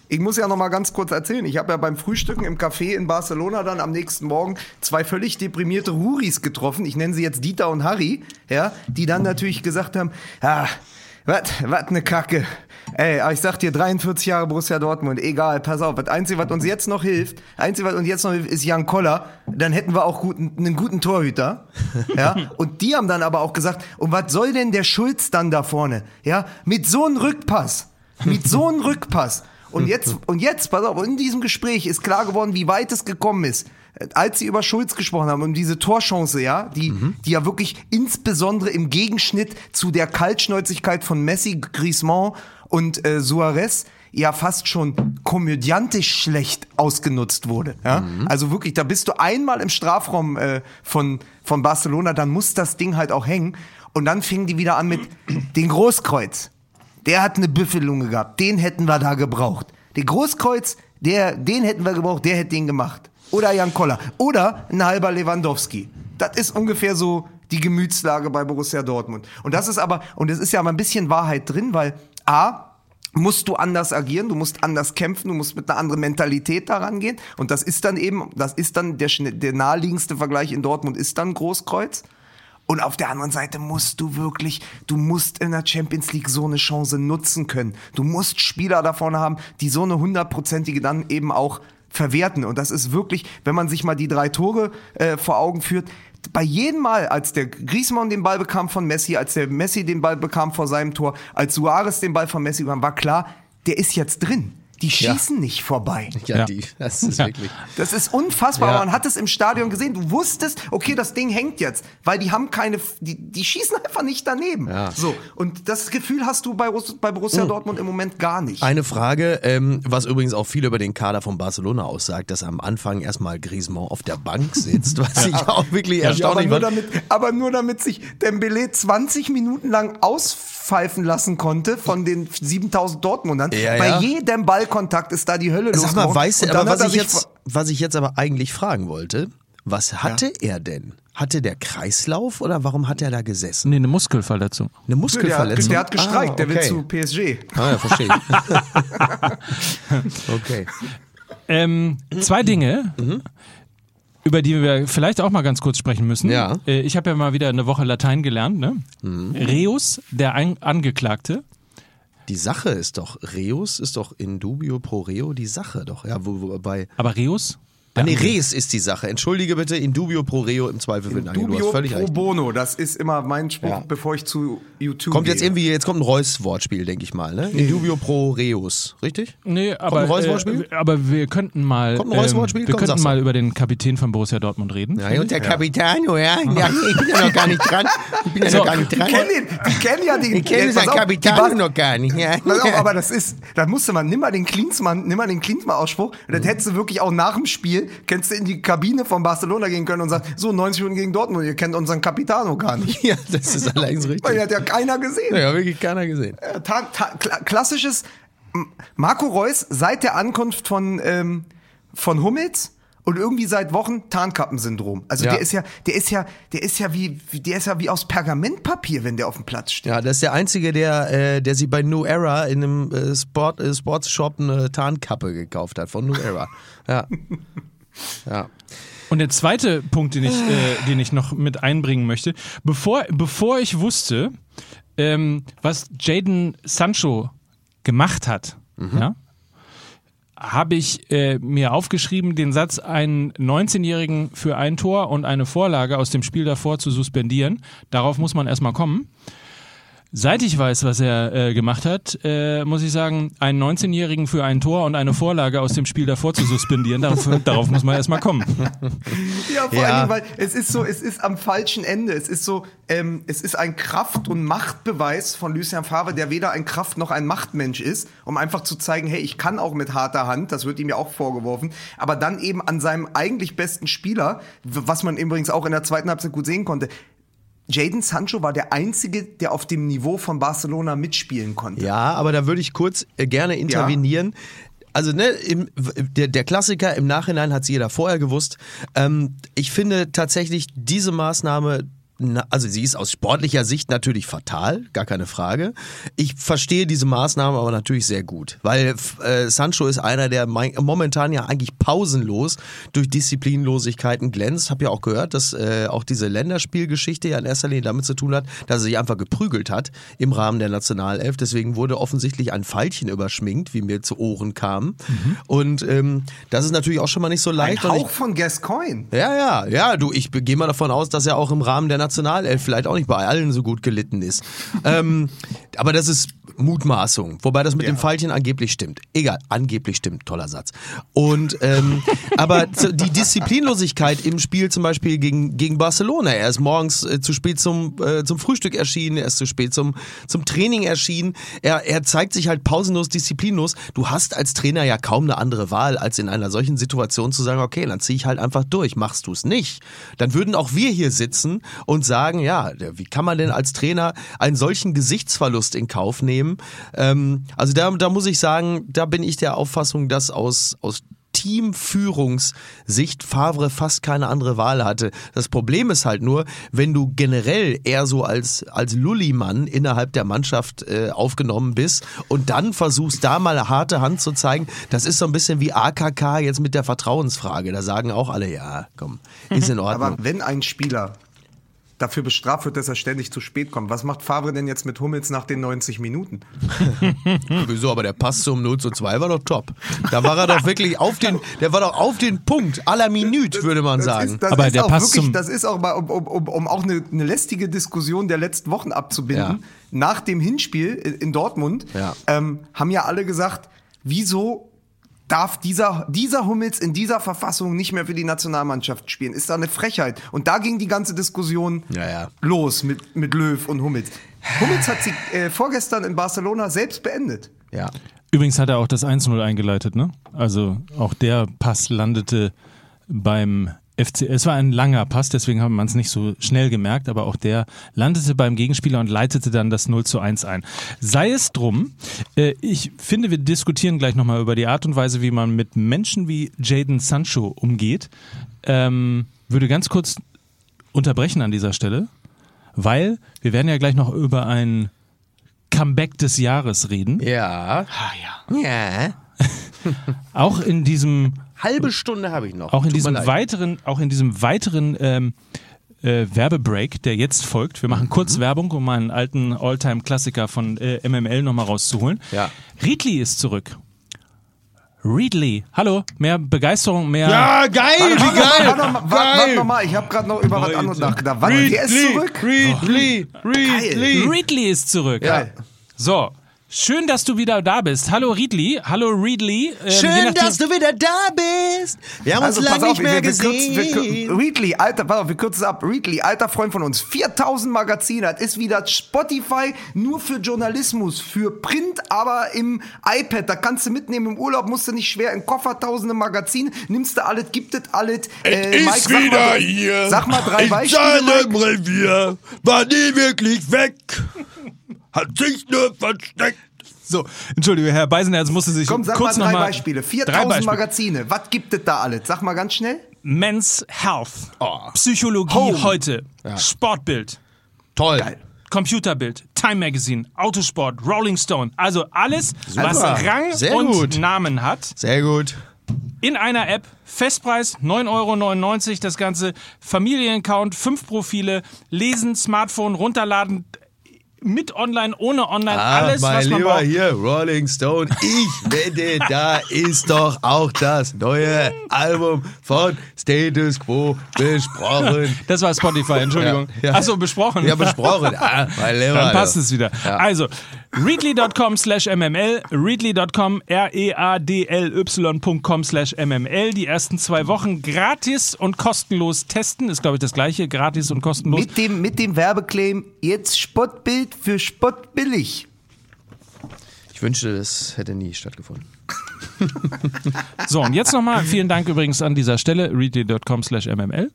Ich muss ja noch mal ganz kurz erzählen. Ich habe ja beim Frühstücken im Café in Barcelona dann am nächsten Morgen zwei völlig deprimierte Ruris getroffen. Ich nenne sie jetzt Dieter und Harry, ja, die dann natürlich gesagt haben, ah, was, was ne Kacke. Ey, aber ich sag dir, 43 Jahre Borussia Dortmund, egal, pass auf. Das Einzige, was uns jetzt noch hilft, Einzige, was uns jetzt noch hilft, ist Jan Koller. Dann hätten wir auch guten, einen guten Torhüter. Ja? Und die haben dann aber auch gesagt, und was soll denn der Schulz dann da vorne? Ja? Mit so einem Rückpass. Mit so einem Rückpass. Und jetzt, und jetzt, pass auf, in diesem Gespräch ist klar geworden, wie weit es gekommen ist. Als sie über Schulz gesprochen haben, um diese Torchance, ja, die, die ja wirklich insbesondere im Gegenschnitt zu der Kaltschnäuzigkeit von Messi, Griezmann und äh, Suarez ja fast schon komödiantisch schlecht ausgenutzt wurde. Ja? Also wirklich, da bist du einmal im Strafraum äh, von, von Barcelona, dann muss das Ding halt auch hängen. Und dann fingen die wieder an mit den Großkreuz. Der hat eine Büffellunge gehabt. Den hätten wir da gebraucht. Den Großkreuz, der, den hätten wir gebraucht, der hätte den gemacht. Oder Jan Koller. Oder ein halber Lewandowski. Das ist ungefähr so die Gemütslage bei Borussia Dortmund. Und das ist aber, und es ist ja mal ein bisschen Wahrheit drin, weil A, musst du anders agieren, du musst anders kämpfen, du musst mit einer anderen Mentalität daran gehen. Und das ist dann eben, das ist dann der, der naheliegendste Vergleich in Dortmund ist dann Großkreuz. Und auf der anderen Seite musst du wirklich, du musst in der Champions League so eine Chance nutzen können. Du musst Spieler da vorne haben, die so eine hundertprozentige dann eben auch verwerten. Und das ist wirklich, wenn man sich mal die drei Tore äh, vor Augen führt, bei jedem Mal, als der Griezmann den Ball bekam von Messi, als der Messi den Ball bekam vor seinem Tor, als Suarez den Ball von Messi bekam, war klar, der ist jetzt drin. Die schießen nicht vorbei. Ja, Ja. die, das ist Ja. wirklich. Das ist unfassbar. Ja. Man hat es im Stadion gesehen. Du wusstest, okay, das Ding hängt jetzt, weil die haben keine, die, die schießen einfach nicht daneben. Ja. So. Und das Gefühl hast du bei, bei Borussia Dortmund im Moment gar nicht. Eine Frage, ähm, was übrigens auch viel über den Kader von Barcelona aussagt, dass am Anfang erstmal Griezmann auf der Bank sitzt, was ich auch wirklich Ja, aber, erstaunlich nur damit, aber nur damit sich Dembele 20 Minuten lang auspfeifen lassen konnte von den 7000 Dortmundern. Ja, Bei ja. jedem Ballkontakt ist da die Hölle los. Sag mal, geworden. weißt du, aber was ich, jetzt, was ich jetzt aber eigentlich fragen wollte, was hatte er denn? Hatte der Kreislauf oder warum hat er da gesessen? Nee, eine Muskelverletzung. Eine Der hat, Muskelverletzung? der hat gestreikt, Ah, der will okay. zu PSG. Ah, ja, verstehe okay. Ähm, zwei Dinge, über die wir vielleicht auch mal ganz kurz sprechen müssen. Ja. Äh, ich habe ja mal wieder eine Woche Latein gelernt. Ne? Reus, der Ein Angeklagte. Die Sache ist doch, Reus ist doch in dubio pro reo die Sache doch. Ja, wo, wo, bei. Aber Reus? Ah, nee, Res ist die Sache. Entschuldige bitte, in dubio pro reo im Zweifel den Angel. Du Dubio hast völlig pro recht. bono, das ist immer mein Spruch, Ja. bevor ich zu YouTube Kommt jetzt gehe. irgendwie, jetzt kommt ein Reus-Wortspiel, denke ich mal, ne? In dubio pro reus, richtig? Nee, aber, ein Reus-Wortspiel? äh, aber wir könnten mal, Kommt ein Reus-Wortspiel? wir Komm, könnten mal über den Kapitän von Borussia Dortmund reden. Ja, und der Capitano, ja? ja? Ich bin ja noch gar nicht dran. Ich bin ja So, noch gar nicht dran. kennen, den, die kennen ja den. Ich kenne Pass seinen Capitano noch gar nicht. Ja. Auf, aber das ist, da musste man, nimm mal den Klinsmann, nimm mal den Klinsmann-Ausspruch, und Mhm. das hättest du wirklich auch nach dem Spiel, kennst du in die Kabine von Barcelona gehen können und sagen, so 90 Minuten gegen Dortmund, ihr kennt unseren Capitano gar nicht. ja, das ist allerdings richtig. Weil hat ja keiner gesehen. Ja, wirklich keiner gesehen. Äh, klassisches Marco Reus seit der Ankunft von, ähm, von Hummels und irgendwie seit Wochen Tarnkappensyndrom. Also Ja. der ist ja, der ist ja, der ist ja wie, der ist ja wie aus Pergamentpapier, wenn der auf dem Platz steht. Ja, das ist der Einzige, der, äh, der sich bei New Era in einem äh, Sport, äh, Sportshop eine Tarnkappe gekauft hat von New Era. Ja. Ja. Und der zweite Punkt, den ich, äh, den ich noch mit einbringen möchte, bevor, bevor ich wusste, ähm, was Jaden Sancho gemacht hat, ja, habe ich äh, mir aufgeschrieben, den Satz, einen 19-Jährigen für ein Tor und eine Vorlage aus dem Spiel davor zu suspendieren. Darauf muss man erstmal kommen. Seit ich weiß, was er äh, gemacht hat, äh, muss ich sagen, einen 19-Jährigen für ein Tor und eine Vorlage aus dem Spiel davor zu suspendieren, darauf, darauf muss man erstmal kommen. Ja, vor Ja. allen Dingen, weil es ist so, es ist am falschen Ende. Es ist so, ähm, es ist ein Kraft- und Machtbeweis von Lucien Favre, der weder ein Kraft- noch ein Machtmensch ist, um einfach zu zeigen, hey, ich kann auch mit harter Hand, das wird ihm ja auch vorgeworfen, aber dann eben an seinem eigentlich besten Spieler, was man übrigens auch in der zweiten Halbzeit gut sehen konnte, Jaden Sancho war der Einzige, der auf dem Niveau von Barcelona mitspielen konnte. Ja, aber da würde ich kurz äh, gerne intervenieren. Also ne, im, der, der Klassiker im Nachhinein hat es jeder vorher gewusst. Ähm, ich finde tatsächlich diese Maßnahme, na, also sie ist aus sportlicher Sicht natürlich fatal, gar keine Frage. Ich verstehe diese Maßnahme aber natürlich sehr gut, weil äh, Sancho ist einer, der mein, momentan ja eigentlich pausenlos durch Disziplinlosigkeiten glänzt. Hab ja auch gehört, dass äh, auch diese Länderspielgeschichte ja in erster Linie damit zu tun hat, dass er sich einfach geprügelt hat im Rahmen der Nationalelf. Deswegen wurde offensichtlich ein Pfeilchen überschminkt, wie mir zu Ohren kam. Und ähm, das ist natürlich auch schon mal nicht so Ein leicht. Ich, Hauch von Gascoigne. ja, ja, ja, du, ich gehe mal davon aus, dass er auch im Rahmen der Nationalelf vielleicht auch nicht bei allen so gut gelitten ist. ähm, aber das ist Mutmaßung, wobei das mit dem Pfeilchen angeblich stimmt. Egal, angeblich stimmt, toller Satz. Und ähm, aber die Disziplinlosigkeit im Spiel zum Beispiel gegen, gegen Barcelona, er ist morgens äh, zu spät zum, äh, zum Frühstück erschienen, er ist zu spät zum, zum Training erschienen, er, er zeigt sich halt pausenlos, disziplinlos. Du hast als Trainer ja kaum eine andere Wahl, als in einer solchen Situation zu sagen, okay, dann zieh ich halt einfach durch, machst du es nicht. Dann würden auch wir hier sitzen und sagen, ja, wie kann man denn als Trainer einen solchen Gesichtsverlust in Kauf nehmen? Ähm, also da, da muss ich sagen, da bin ich der Auffassung, dass aus, aus Teamführungssicht Favre fast keine andere Wahl hatte. Das Problem ist halt nur, wenn du generell eher so als, als Lullimann innerhalb der Mannschaft äh, aufgenommen bist und dann versuchst, da mal eine harte Hand zu zeigen, das ist so ein bisschen wie AKK jetzt mit der Vertrauensfrage. Da sagen auch alle, ja, komm, ist in Ordnung. Aber wenn ein Spieler dafür bestraft wird, dass er ständig zu spät kommt, was macht Favre denn jetzt mit Hummels nach den 90 Minuten? Wieso, aber der Pass zum 0 zu 2 war doch top. Da war er doch wirklich auf den, der war doch auf den Punkt aller Minute, würde man Das sagen. ist, das Aber ist der auch passt wirklich, zum- das ist auch mal, um, um, um, um auch eine, eine lästige Diskussion der letzten Wochen abzubinden. Ja. Nach dem Hinspiel in Dortmund Ja. ähm, haben ja alle gesagt, wieso darf dieser, dieser Hummels in dieser Verfassung nicht mehr für die Nationalmannschaft spielen? Ist da eine Frechheit? Und da ging die ganze Diskussion Ja, ja. los mit, mit Löw und Hummels. Hummels hat sie äh, vorgestern in Barcelona selbst beendet. Ja. Übrigens hat er auch das 1-0 eingeleitet, ne? Also auch der Pass landete beim FC. Es war ein langer Pass, deswegen hat man es nicht so schnell gemerkt, aber auch der landete beim Gegenspieler und leitete dann das 0 zu 1 ein. Sei es drum, äh, ich finde, wir diskutieren gleich nochmal über die Art und Weise, wie man mit Menschen wie Jaden Sancho umgeht. Ähm, würde ganz kurz unterbrechen an dieser Stelle, weil wir werden ja gleich noch über ein Comeback des Jahres reden. Ja. Ja. Auch in diesem Halbe Stunde habe ich noch. auch in Tut diesem weiteren, auch in diesem weiteren ähm, äh, Werbebreak, der jetzt folgt. Wir machen Mhm. kurz Werbung, um einen alten Alltime-Klassiker von äh, MML nochmal rauszuholen. Ja. Riedli ist zurück. Riedli, hallo, mehr Begeisterung, mehr. Ja, geil, Warte, wie geil! warte, warte, warte, warte noch mal, ich habe gerade noch über was anderes nachgedacht. Warte, der ist zurück. Ridley, Ridley. Riedli ist zurück. Geil. So, schön, dass du wieder da bist. Hallo Riedli, hallo Riedli. Ähm, Schön, dass du wieder da bist. Wir haben Also uns pass lange auf, nicht mehr wir, wir kürzen, wir gesehen. kürzen, Readly, alter, pass auf, wir kürzen es ab. Readly, alter Freund von uns, 4000 Magazine, das ist wieder Spotify nur für Journalismus, für Print, aber im iPad, da kannst du mitnehmen im Urlaub, musst du nicht schwer in den Koffer, tausende Magazine, nimmst du alles, gibt es alles. Äh, Mike, sag mal, hier. Sag mal drei in Beispiele, seinem. Revier war nie wirklich weg. Hat sich nur versteckt. So, entschuldige, Herr Beisenherz musste sich Komm, sag kurz mal drei noch mal Beispiele, Drei 4000 Beispiele. Magazine, was gibt es da alles? Sag mal ganz schnell. Men's Health, Psychologie Home. heute, Sportbild, Toll. Computerbild, Time Magazine, Autosport, Rolling Stone, also alles, was Rang Sehr und gut. Namen hat, Sehr gut. in einer App, Festpreis 9,99 Euro, das Ganze, Familienaccount, fünf Profile, lesen, Smartphone, runterladen, mit online, ohne online, Ah, alles, mein was man Lieber, braucht. hier, Rolling Stone. Ich wette, da ist doch auch das neue Album von Status Quo besprochen. Das war Spotify, Entschuldigung. Ja, ja. Achso, besprochen. Ja, besprochen. Ah, mein Lieber. Dann passt es wieder. Ja. Also, readly.com slash mml, readly.com, r-e-a-d-l-y.com slash mml. Die ersten zwei Wochen gratis und kostenlos testen. Ist, glaube ich, das gleiche. Gratis und kostenlos. Mit dem, mit dem Werbeclaim, jetzt Spottbild für Spottbillig. Ich wünschte, das hätte nie stattgefunden. So, und jetzt nochmal vielen Dank übrigens an dieser Stelle, readly.com slash mml.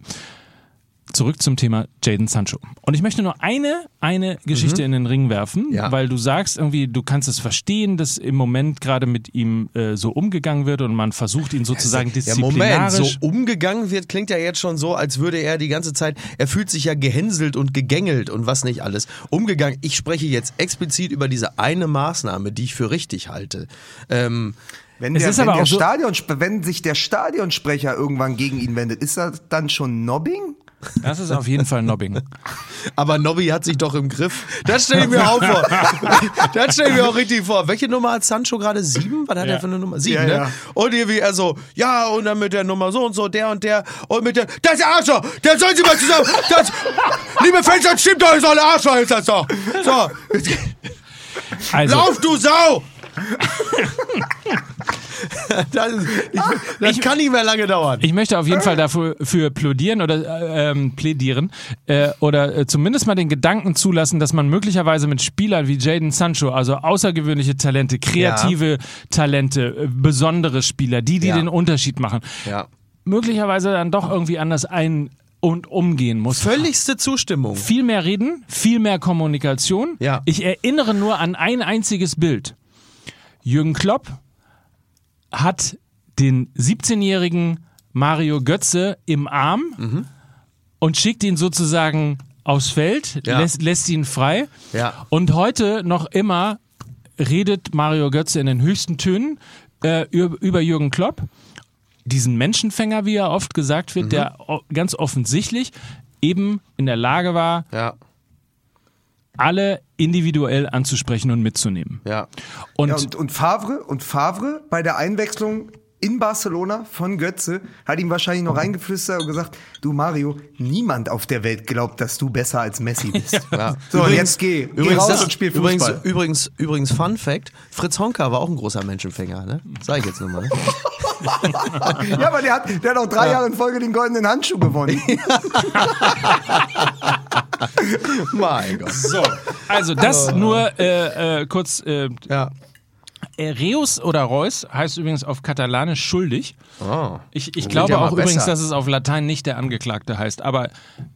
Zurück zum Thema Jaden Sancho. Und ich möchte nur eine, eine Geschichte in den Ring werfen, Mhm. Ja. weil du sagst irgendwie, du kannst es verstehen, dass im Moment gerade mit ihm äh, so umgegangen wird und man versucht ihn sozusagen Ja, Moment, disziplinarisch. so umgegangen wird, klingt ja jetzt schon so, als würde er die ganze Zeit, er fühlt sich ja gehänselt und gegängelt und was nicht alles. Umgegangen, ich spreche jetzt explizit über diese eine Maßnahme, die ich für richtig halte. Ähm, Wenn, Es der, wenn, der so- Stadion, wenn sich der Stadionsprecher irgendwann gegen ihn wendet, ist das dann schon Nobbing? Das ist auf jeden Fall Nobbing. aber Nobby hat sich doch im Griff. Das stelle ich mir auch vor. Das stelle ich mir auch richtig vor. Welche Nummer hat Sancho gerade? Sieben? Was hat Ja. er für eine Nummer? Sieben, Ja, ne? ja. Und irgendwie er so, ja, und dann mit der Nummer so und so, der und der, und mit der, das ist der Arschloch, der soll sie mal zusammen, das, liebe Fans, das stimmt doch, ist doch ein Arschloch, ist das doch. So, Also, lauf, du Sau! das ist, ich, das Ich- kann nicht mehr lange dauern. ich möchte auf jeden Fall dafür für plädieren oder äh, ähm, plädieren äh, oder äh, zumindest mal den Gedanken zulassen, dass man möglicherweise mit Spielern wie Jaden Sancho, also außergewöhnliche Talente, kreative Talente, äh, besondere Spieler, die, die Ja. den Unterschied machen, Ja. möglicherweise dann doch irgendwie anders ein- und umgehen muss. Völligste Zustimmung. Viel mehr reden, viel mehr Kommunikation. Ja. Ich erinnere nur an ein einziges Bild. Jürgen Klopp hat den 17-jährigen Mario Götze im Arm Mhm. und schickt ihn sozusagen aufs Feld, Ja. lässt, lässt ihn frei. Ja. Und heute noch immer redet Mario Götze in den höchsten Tönen äh, über, Jürgen Klopp, diesen Menschenfänger, wie er oft gesagt wird, der o- ganz offensichtlich eben in der Lage war, Ja, alle individuell anzusprechen und mitzunehmen. ja. Und, Ja, und, und Favre, und Favre bei der Einwechslung in Barcelona von Götze, hat ihm wahrscheinlich noch reingeflüstert und gesagt, du Mario, niemand auf der Welt glaubt, dass du besser als Messi bist. Ja. So, und jetzt geh, geh Übrigens, raus das, und spiel übrigens, Fußball. übrigens, übrigens, Fun Fact: Fritz Honka war auch ein großer Menschenfänger, ne? Sag ich jetzt nur mal. Ne? Ja, aber der hat, der hat auch drei Jahre in Folge den goldenen Handschuh gewonnen. mein Gott. So, also das nur äh, äh, kurz. Äh, Ja. Äh, Reus oder Reus heißt übrigens auf Katalanisch schuldig. Oh. Ich, ich glaube ja auch übrigens, besser. dass es auf Latein nicht der Angeklagte heißt, aber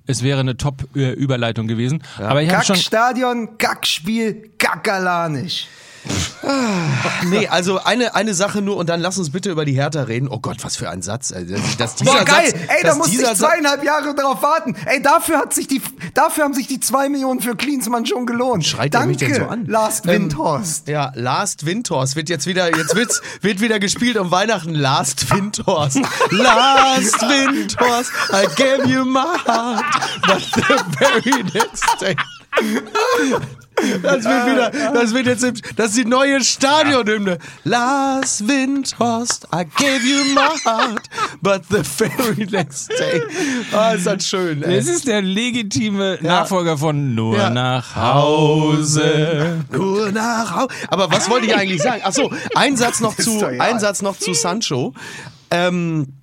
es wäre eine Top-Überleitung gewesen. Aber ich habe schon. Kackstadion, Kackspiel, Kackalanisch. Nee, also eine, eine Sache nur und dann lass uns bitte über die Hertha reden. Oh Gott, was für ein Satz. Dass dieser Boah, geil! Satz, Ey, da musste ich zweieinhalb Jahre drauf warten. Ey, dafür hat sich die, dafür haben sich die zwei Millionen für Klinsmann schon gelohnt. Schreit der mich Danke, denn so an? Lars Ähm, Windhorst. Ja, Last Windhorst wird jetzt wieder, jetzt wird's, wird wieder gespielt um Weihnachten. Last Windhorst. Last Windhorst, I gave you my heart, but the very next day. Das wird wieder, das wird jetzt, im- das ist die neue Stadionhymne. Last Windhorst, I gave you my heart, but the very next day. Ah, ist das schön, ey. Es ist der legitime Nachfolger von Nur Ja. nach Hause. Nur nach Hause. Aber was wollte ich eigentlich sagen? Ach so, ein Satz noch zu, ein Satz noch zu Sancho. Ähm,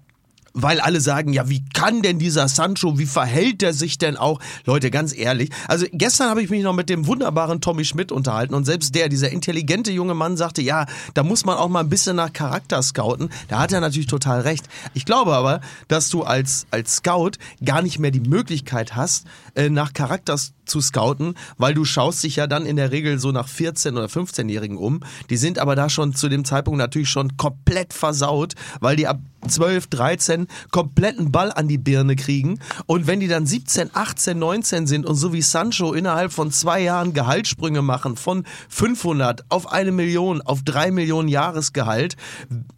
weil alle sagen, ja, wie kann denn dieser Sancho, wie verhält er sich denn auch? Leute, ganz ehrlich, also gestern habe ich mich noch mit dem wunderbaren Tommy Schmidt unterhalten und selbst der, dieser intelligente junge Mann sagte, ja, da muss man auch mal ein bisschen nach Charakter scouten. Da hat er natürlich total recht. Ich glaube aber, dass du als, als Scout gar nicht mehr die Möglichkeit hast, äh, nach Charakter zu scouten, weil du schaust dich ja dann in der Regel so nach 14- oder 15-Jährigen um. Die sind aber da schon zu dem Zeitpunkt natürlich schon komplett versaut, weil die ab 12, 13 kompletten Ball an die Birne kriegen. Und wenn die dann 17, 18, 19 sind und so wie Sancho innerhalb von zwei Jahren Gehaltssprünge machen von 500 auf eine Million, auf drei Millionen Jahresgehalt,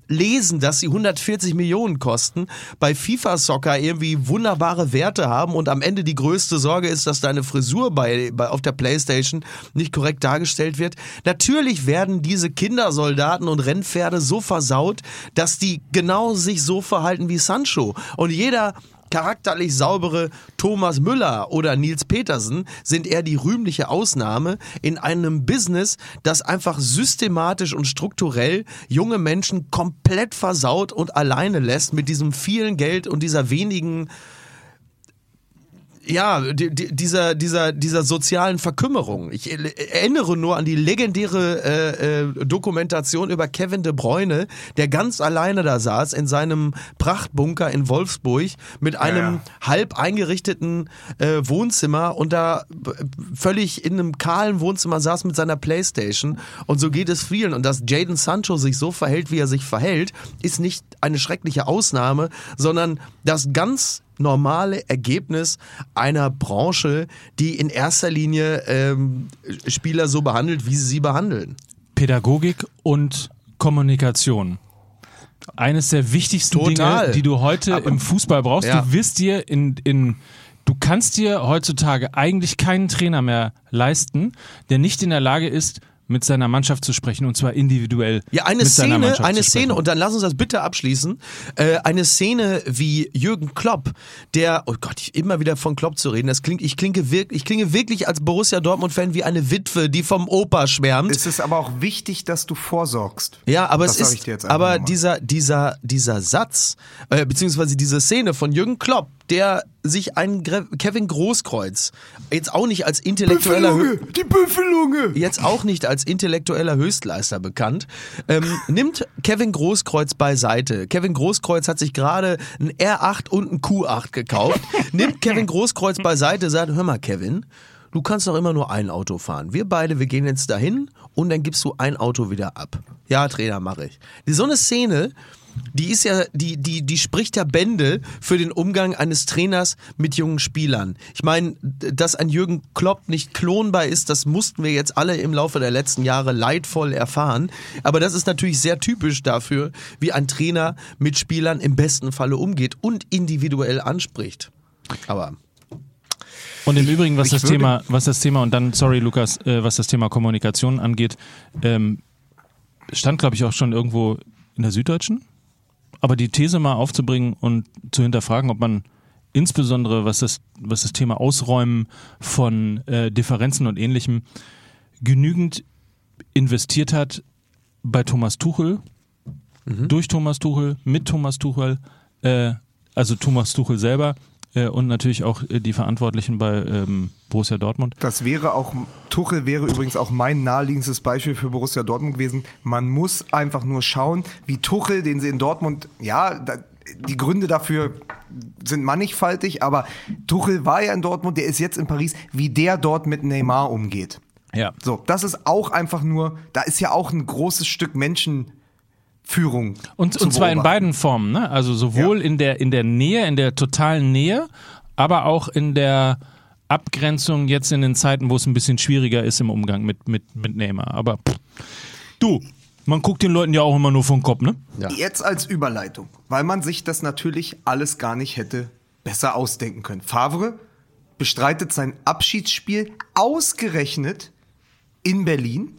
lesen, dass sie 140 Millionen kosten, bei FIFA Soccer irgendwie wunderbare Werte haben und am Ende die größte Sorge ist, dass deine Frisur bei, bei auf der Playstation nicht korrekt dargestellt wird. Natürlich werden diese Kindersoldaten und Rennpferde so versaut, dass die genau sich so verhalten wie Sancho. Und jeder charakterlich saubere Thomas Müller oder Nils Petersen sind eher die rühmliche Ausnahme in einem Business, das einfach systematisch und strukturell junge Menschen komplett versaut und alleine lässt mit diesem vielen Geld und dieser wenigen ja, die, die, dieser, dieser, dieser sozialen Verkümmerung. Ich erinnere nur an die legendäre äh, äh, Dokumentation über Kevin de Bruyne, der ganz alleine da saß in seinem Prachtbunker in Wolfsburg mit einem halb eingerichteten äh, Wohnzimmer und da b- völlig in einem kahlen Wohnzimmer saß mit seiner Playstation. Und so geht es vielen. Und dass Jaden Sancho sich so verhält, wie er sich verhält, ist nicht eine schreckliche Ausnahme, sondern das ganz normale Ergebnis einer Branche, die in erster Linie ähm, Spieler so behandelt, wie sie sie behandeln. Pädagogik und Kommunikation. Eines der wichtigsten Total. Dinge, die du heute im Fußball brauchst. Ja. Du wirst dir in, in, du kannst dir heutzutage eigentlich keinen Trainer mehr leisten, der nicht in der Lage ist, mit seiner Mannschaft zu sprechen und zwar individuell. Ja, eine Szene, eine. Szene, und dann lass uns das bitte abschließen. Äh, eine Szene wie Jürgen Klopp, der, oh Gott, ich, immer wieder von Klopp zu reden, das klingt, ich klinge wirklich, ich klinge wirklich als Borussia Dortmund-Fan wie eine Witwe, die vom Opa schwärmt. Es ist aber auch wichtig, dass du vorsorgst. Ja, aber Das es ist, aber dieser, dieser, dieser Satz, äh, beziehungsweise diese Szene von Jürgen Klopp, der sich einen Gre Kevin Großkreuz jetzt auch nicht als intellektueller Hö die Büffelunge! jetzt auch nicht als intellektueller Höchstleister bekannt, ähm, nimmt Kevin Großkreuz beiseite. Kevin Großkreuz hat sich gerade ein R8 und ein Q8 gekauft, nimmt Kevin Großkreuz beiseite, sagt, hör mal Kevin, du kannst doch immer nur ein Auto fahren. Wir beide, wir gehen jetzt dahin und dann gibst du ein Auto wieder ab. Ja, Trainer, mache ich. So eine Szene, die ist ja, die, die, die spricht ja Bände für den Umgang eines Trainers mit jungen Spielern. Ich meine, dass ein Jürgen Klopp nicht klonbar ist, das mussten wir jetzt alle im Laufe der letzten Jahre leidvoll erfahren. Aber das ist natürlich sehr typisch dafür, wie ein Trainer mit Spielern im besten Falle umgeht und individuell anspricht. Aber Und im Übrigen, was das Thema, was das Thema, und dann, sorry Lukas, äh, was das Thema Kommunikation angeht, ähm, stand, glaube ich, auch schon irgendwo in der Süddeutschen. Aber die These mal aufzubringen und zu hinterfragen, ob man insbesondere was das, was das Thema Ausräumen von äh, Differenzen und ähnlichem genügend investiert hat bei Thomas Tuchel, durch Thomas Tuchel, mit Thomas Tuchel, äh, also Thomas Tuchel selber äh, und natürlich auch äh, die Verantwortlichen bei ähm, Borussia Dortmund. Das wäre auch, Tuchel wäre übrigens auch mein naheliegendes Beispiel für Borussia Dortmund gewesen. Man muss einfach nur schauen, wie Tuchel, den sie in Dortmund, ja, da, die Gründe dafür sind mannigfaltig, aber Tuchel war ja in Dortmund, der ist jetzt in Paris, wie der dort mit Neymar umgeht. Ja. So, das ist auch einfach nur, da ist ja auch ein großes Stück Menschenführung. Und, zu und zwar in beiden Formen, ne? Also sowohl in der in der Nähe, in der totalen Nähe, aber auch in der Abgrenzung jetzt in den Zeiten, wo es ein bisschen schwieriger ist im Umgang mit, mit, mit Neymar. Aber pff, du, man guckt den Leuten ja auch immer nur vom Kopf, ne? Jetzt als Überleitung, weil man sich das natürlich alles gar nicht hätte besser ausdenken können. Favre bestreitet sein Abschiedsspiel ausgerechnet in Berlin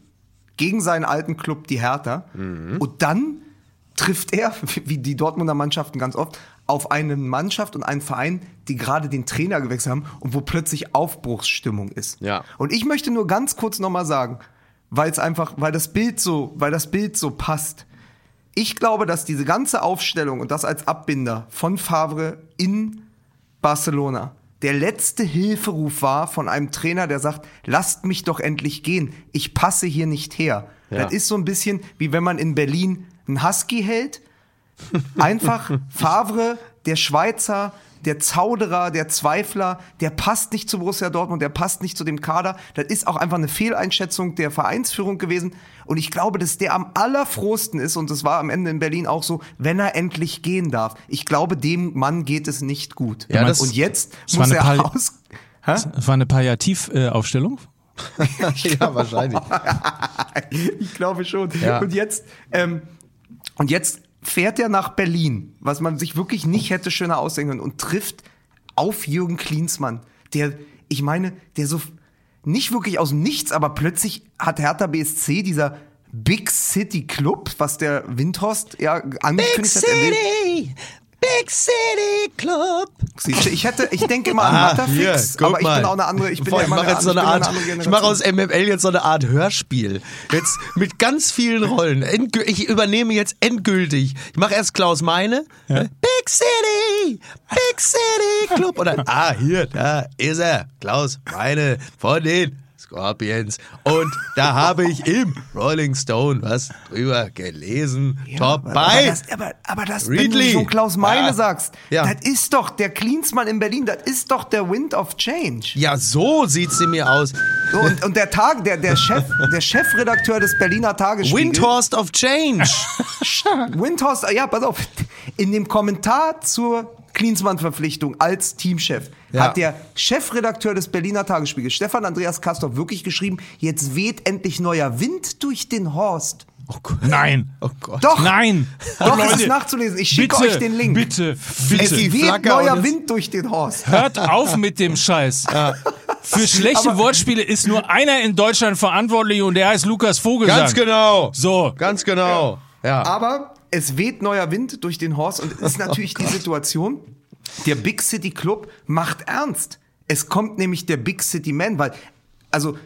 gegen seinen alten Club, die Hertha. Und dann trifft er, wie die Dortmunder Mannschaften ganz oft, auf eine Mannschaft und einen Verein, die gerade den Trainer gewechselt haben und wo plötzlich Aufbruchsstimmung ist. Ja. Und ich möchte nur ganz kurz nochmal sagen, weil es einfach, weil das Bild so, weil das Bild so passt. Ich glaube, dass diese ganze Aufstellung und das als Abbinder von Favre in Barcelona der letzte Hilferuf war von einem Trainer, der sagt, lasst mich doch endlich gehen, ich passe hier nicht her. Ja. Das ist so ein bisschen wie wenn man in Berlin einen Husky hält. Einfach Favre, der Schweizer, der Zauderer, der Zweifler, der passt nicht zu Borussia Dortmund, der passt nicht zu dem Kader. Das ist auch einfach eine Fehleinschätzung der Vereinsführung gewesen. Und ich glaube, dass der am allerfrohsten ist, und das war am Ende in Berlin auch so, wenn er endlich gehen darf. Ich glaube, dem Mann geht es nicht gut. Ja, das- und jetzt das war muss eine er aus... Hä? Das war eine Palliativaufstellung. ja, wahrscheinlich. ich glaube schon. Ja. Und jetzt, ähm, und jetzt fährt er nach Berlin, was man sich wirklich nicht hätte schöner ausdenken können, und trifft auf Jürgen Klinsmann, der, ich meine, der so nicht wirklich aus Nichts, aber plötzlich hat Hertha BSC dieser Big City Club, was der Windhorst ja angekündigt hat. er will- Big City Club. Siehst du, Ich hätte, ich denke immer an Ah, Matterfix, aber ich mal. bin auch eine andere, ich bin Boah, ja ich immer mache eine, jetzt so eine Art, andere ich mache aus MML jetzt so eine Art Hörspiel. Jetzt mit ganz vielen Rollen. Endgü- Ich übernehme jetzt endgültig. Ich mache erst Klaus Meine. Big City, Big City Club. Dann, ah, hier, da ist er. Klaus Meine von den Scorpions. Und da habe ich im Rolling Stone was drüber gelesen. Top Aber bei. das, aber, aber das, wenn du Ridley. schon Klaus Meine Ja. sagst, Ja. das ist doch der Klinsmann in Berlin, das ist doch der Wind of Change. Ja, so sieht sie mir aus. So, und, und der Tag, der, der Chef, der Chefredakteur des Berliner Tagesspiegels. Windhorst of Change. Windhorst, ja, pass auf. In dem Kommentar zur Klinsmann-Verpflichtung als Teamchef Ja. hat der Chefredakteur des Berliner Tagesspiegels, Stefan Andreas Kastorf, wirklich geschrieben, jetzt weht endlich neuer Wind durch den Horst. Oh Gott. Nein. Oh Gott. Doch, Nein. doch, es Leute, ist nachzulesen. Ich schicke bitte, euch den Link. Bitte, Es bitte. die weht Flagge neuer es- Wind durch den Horst. Hört auf mit dem Scheiß. Für schlechte Aber- Wortspiele ist nur einer in Deutschland verantwortlich und der heißt Lukas Vogelsang. Ganz genau. So. Ganz genau. Ja. Aber es weht neuer Wind durch den Horst und es ist natürlich die Situation, der Big City Club macht ernst. Es kommt nämlich der Big City Man, weil, also,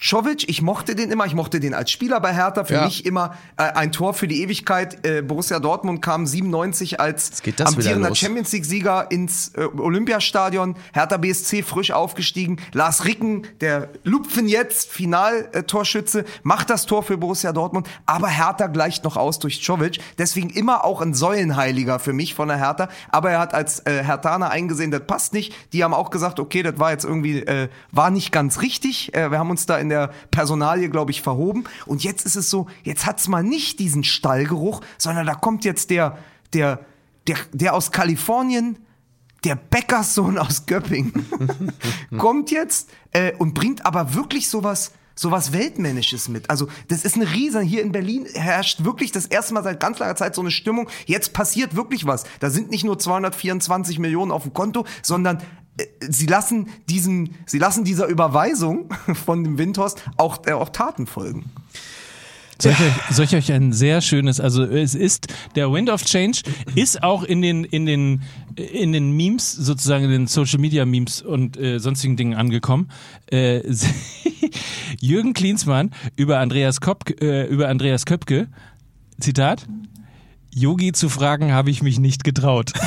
Czovic, ich mochte den immer, ich mochte den als Spieler bei Hertha, für Ja. mich immer äh, ein Tor für die Ewigkeit. Äh, Borussia Dortmund kam 97 als amtierender. Champions League-Sieger ins äh, Olympiastadion, Hertha BSC frisch aufgestiegen, Lars Ricken, der Lupfen jetzt, Finaltorschütze, macht das Tor für Borussia Dortmund, aber Hertha gleicht noch aus durch Czovic, deswegen immer auch ein Säulenheiliger für mich von der Hertha, aber er hat als äh, Hertaner eingesehen, das passt nicht, die haben auch gesagt, okay, das war jetzt irgendwie, äh, war nicht ganz richtig, äh, wir haben uns da in der Personalie, glaube ich, verhoben und jetzt ist es so, jetzt hat's mal nicht diesen Stallgeruch, sondern da kommt jetzt der, der, der, der aus Kalifornien, der Bäckerssohn aus Göppingen, kommt jetzt äh, und bringt aber wirklich sowas, sowas Weltmännisches mit. Also, das ist eine Riese. Hier in Berlin herrscht wirklich das erste Mal seit ganz langer Zeit so eine Stimmung. Jetzt passiert wirklich was. Da sind nicht nur 224 Millionen auf dem Konto, sondern sie lassen diesen, sie lassen dieser Überweisung von dem Windhorst auch, äh, auch Taten folgen. Soll ich, euch, soll ich euch ein sehr schönes, also es ist, der Wind of Change ist auch in den, in den, in den Memes, sozusagen in den Social Media Memes und äh, sonstigen Dingen angekommen. Äh, Jürgen Klinsmann über Andreas, Kopk, äh, über Andreas Köpke, Zitat, Yogi zu fragen, habe ich mich nicht getraut.